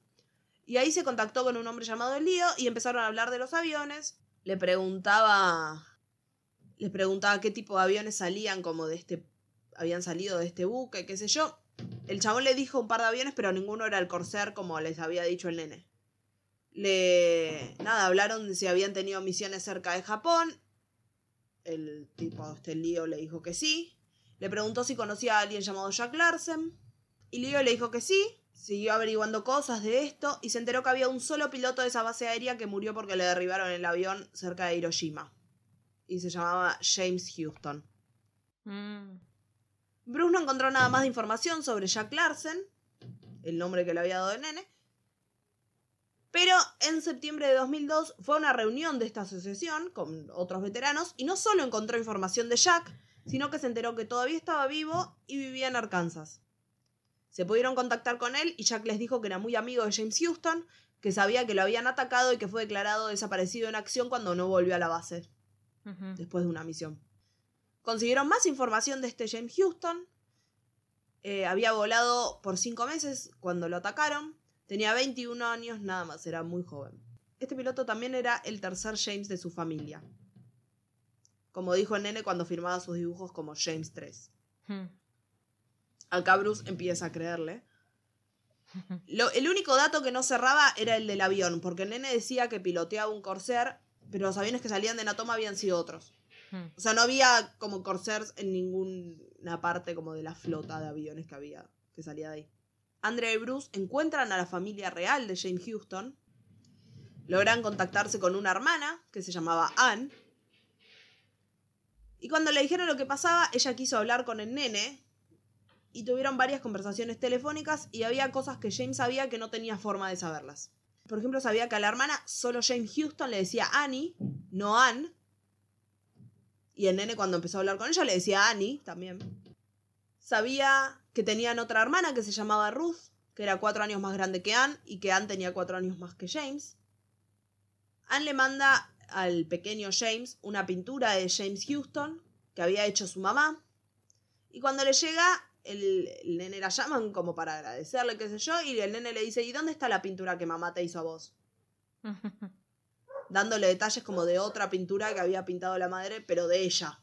y ahí se contactó con un hombre llamado Lío y empezaron a hablar de los aviones. Le preguntaba les preguntaba qué tipo de aviones salían como de este habían salido de este buque, qué sé yo. El chabón le dijo un par de aviones, pero ninguno era el Corsair como les había dicho el nene. Le nada, hablaron de si habían tenido misiones cerca de Japón. El tipo este Lío le dijo que sí. Le preguntó si conocía a alguien llamado Jack Larsen. Y Leo le dijo que sí. Siguió averiguando cosas de esto y se enteró que había un solo piloto de esa base aérea que murió porque le derribaron el avión cerca de Hiroshima. Y se llamaba James Houston. Mm. Bruce no encontró nada más de información sobre Jack Larsen, el nombre que le había dado el nene. Pero en septiembre de 2002 fue a una reunión de esta asociación con otros veteranos y no solo encontró información de Jack, sino que se enteró que todavía estaba vivo y vivía en Arkansas. Se pudieron contactar con él y Jack les dijo que era muy amigo de James Houston, que sabía que lo habían atacado y que fue declarado desaparecido en acción cuando no volvió a la base, después de una misión. Consiguieron más información de este James Houston. Eh, había volado por cinco meses cuando lo atacaron. Tenía 21 años nada más, era muy joven. Este piloto también era el tercer James de su familia. Como dijo el nene cuando firmaba sus dibujos como James 3. Mm. Acá Bruce empieza a creerle. Lo- el único dato que no cerraba era el del avión, porque el nene decía que piloteaba un Corsair, pero los aviones que salían de Natoma habían sido otros. Mm. O sea, no había como Corsairs en ninguna parte como de la flota de aviones que había, que salía de ahí. Andrea y Bruce encuentran a la familia real de James Houston. Logran contactarse con una hermana que se llamaba Anne. Y cuando le dijeron lo que pasaba, ella quiso hablar con el nene. Y tuvieron varias conversaciones telefónicas y había cosas que James sabía que no tenía forma de saberlas. Por ejemplo, sabía que a la hermana solo James Houston le decía Annie, no Anne. Y el nene cuando empezó a hablar con ella le decía Annie también. Sabía que tenían otra hermana que se llamaba Ruth, que era cuatro años más grande que Anne y que Anne tenía cuatro años más que James. Anne le manda al pequeño James una pintura de James Houston que había hecho su mamá. Y cuando le llega, el, el nene la llaman como para agradecerle, qué sé yo, y el nene le dice, ¿y dónde está la pintura que mamá te hizo a vos? Dándole detalles como de otra pintura que había pintado la madre, pero de ella.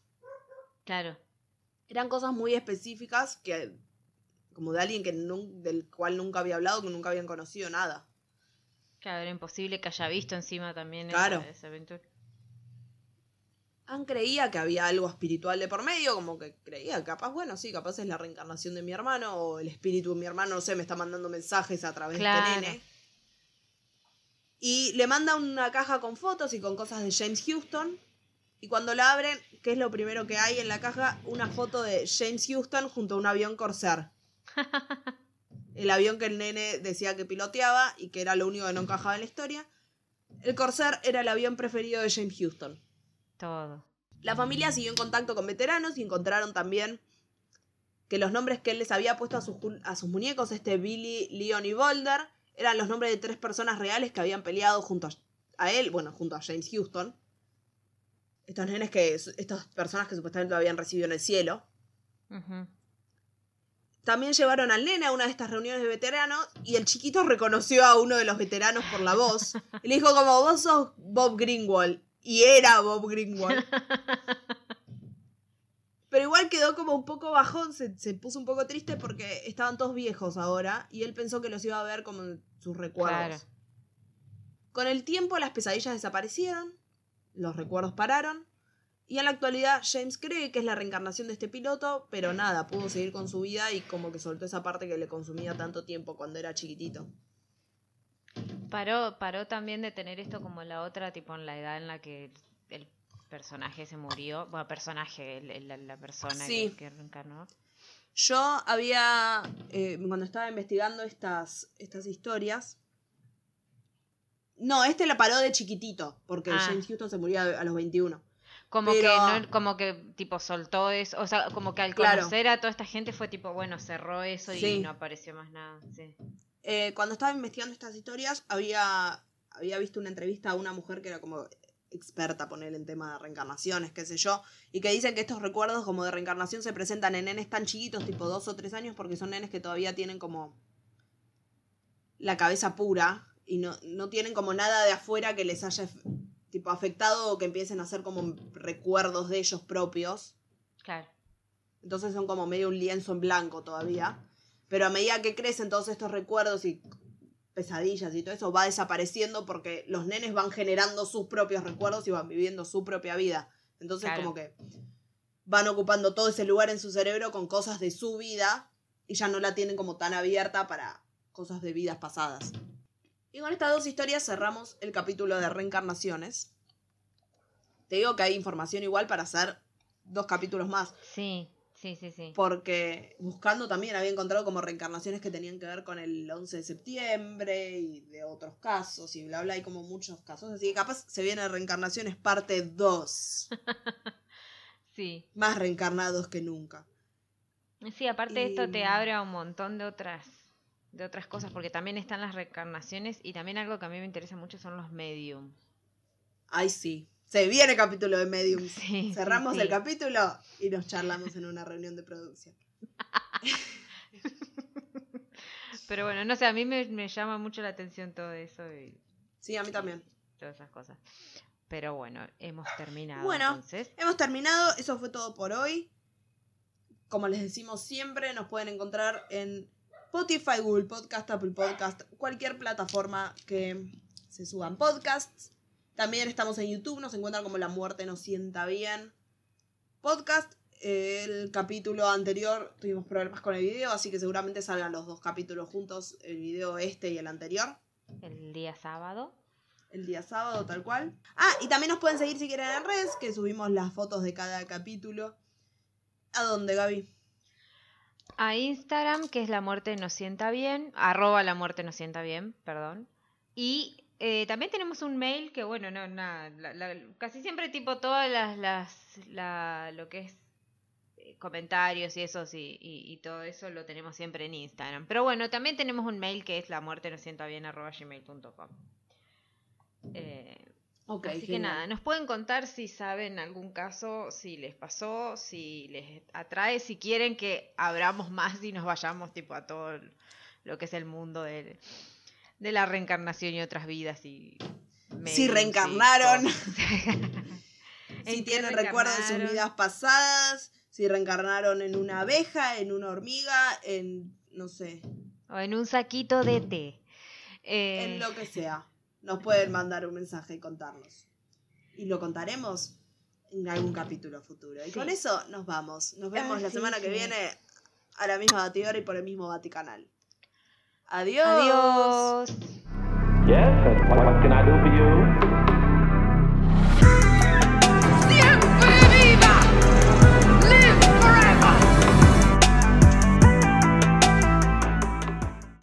Claro. Eran cosas muy específicas que, como de alguien que del cual nunca había hablado, que nunca habían conocido nada. Claro, era imposible que haya visto encima también Claro. esa, esa aventura. Anne creía que había algo espiritual de por medio, como que creía, capaz, bueno, sí, capaz es la reencarnación de mi hermano, o el espíritu de mi hermano, no sé, me está mandando mensajes a través de Claro. este nene. Y le manda una caja con fotos y con cosas de James Houston. Y cuando la abren, ¿qué es lo primero que hay en la caja? Una foto de James Houston junto a un avión Corsair. El avión que el nene decía que piloteaba y que era lo único que no encajaba en la historia. El Corsair era el avión preferido de James Houston. Todo. La familia siguió en contacto con veteranos y encontraron también que los nombres que él les había puesto a sus, ju- a sus muñecos, este Billy, Leon y Boulder, eran los nombres de tres personas reales que habían peleado junto a, a él, bueno, junto a James Houston. Estos nenes que, estas personas que supuestamente lo habían recibido en el cielo. También llevaron al nene a una de estas reuniones de veteranos y el chiquito reconoció a uno de los veteranos por la voz. Y le dijo como, vos sos Bob Greenwald. Y era Bob Greenwald. Pero igual quedó como un poco bajón, se, se puso un poco triste porque estaban todos viejos ahora y él pensó que los iba a ver como en sus recuerdos. Claro. Con el tiempo las pesadillas desaparecieron, los recuerdos pararon y en la actualidad James cree que es la reencarnación de este piloto, pero nada, pudo seguir con su vida y como que soltó esa parte que le consumía tanto tiempo cuando era chiquitito. Paró, paró también de tener esto como la otra, tipo en la edad en la que el personaje se murió. Bueno, personaje, el- el- la, la persona Sí. que, que reencarnó. Yo había, eh, cuando estaba investigando estas, estas historias, no, este la paró de chiquitito, porque Ah. James Houston se murió a, a los 21. Como Pero- que no, como que tipo soltó eso, o sea, como que al Claro. conocer a toda esta gente fue tipo, bueno, cerró eso Sí. y no apareció más nada. Sí. Eh, cuando estaba investigando estas historias, había, había visto una entrevista a una mujer que era como experta, poner en tema de reencarnaciones, qué sé yo, y que dicen que estos recuerdos como de reencarnación se presentan en nenes tan chiquitos, tipo dos o tres años, porque son nenes que todavía tienen como la cabeza pura y no, no tienen como nada de afuera que les haya tipo afectado o que empiecen a hacer como recuerdos de ellos propios. Claro. Entonces son como medio un lienzo en blanco todavía. Pero a medida que crecen todos estos recuerdos y pesadillas y todo eso, va desapareciendo porque los nenes van generando sus propios recuerdos y van viviendo su propia vida. Entonces Claro. como que van ocupando todo ese lugar en su cerebro con cosas de su vida y ya no la tienen como tan abierta para cosas de vidas pasadas. Y con estas dos historias cerramos el capítulo de reencarnaciones. Te digo que hay información igual para hacer dos capítulos más. Sí, sí, sí, sí. Porque buscando también había encontrado como reencarnaciones que tenían que ver con el 11 de septiembre y de otros casos y bla bla, hay como muchos casos. Así que capaz se viene reencarnaciones parte 2. Sí. Más reencarnados que nunca. Sí, aparte de esto te Y- abre a un montón de otras de otras cosas, porque también están las reencarnaciones y también algo que a mí me interesa mucho son los medium. Ay, sí. Se viene capítulo de Medium. Sí, sí, Cerramos sí. el capítulo y nos charlamos en una reunión de producción. Pero bueno, no sé, a mí me, me llama mucho la atención todo eso y Sí, a mí también. todas esas cosas. Pero bueno, hemos terminado Bueno. entonces. Hemos terminado, eso fue todo por hoy. Como les decimos siempre, nos pueden encontrar en Spotify, Google Podcast, Apple Podcast, cualquier plataforma que se suban podcasts. También estamos en YouTube, nos encuentran como La Muerte nos sienta bien. Podcast. El capítulo anterior tuvimos problemas con el video, así que seguramente salgan los dos capítulos juntos, el video este y el anterior. El día sábado. el día sábado, tal cual. Ah, y también nos pueden seguir si quieren en redes, que subimos las fotos de cada capítulo. ¿A dónde, Gaby? A Instagram, que es la muerte nos sienta bien, arroba la muerte nos sienta bien, perdón. Y eh, también tenemos un mail que, bueno, no, nada, casi siempre tipo todas las, las la, lo que es eh, comentarios y esos y, y, y todo eso lo tenemos siempre en Instagram. Pero bueno, también tenemos un mail que es la muerte nos sienta bien, arroba gmail.com. Eh, Así que nada, nos pueden contar si saben algún caso, si les pasó, si les atrae, si quieren que abramos más y nos vayamos tipo a todo lo que es el mundo de, de la reencarnación y otras vidas y y reencarnaron. Si ¿En qué tienen recuerdos de sus vidas pasadas, si reencarnaron en una abeja, en una hormiga, en, no sé, O en un saquito de té. Eh, en lo que sea. Nos pueden mandar un mensaje y contarnos. Y lo contaremos en algún capítulo futuro. Y Sí. con eso nos vamos. Nos vemos Ah, la sí, semana que viene a la misma batidora y por el mismo Vaticanal. Adiós. Adiós. Yes, what, what can I do for you?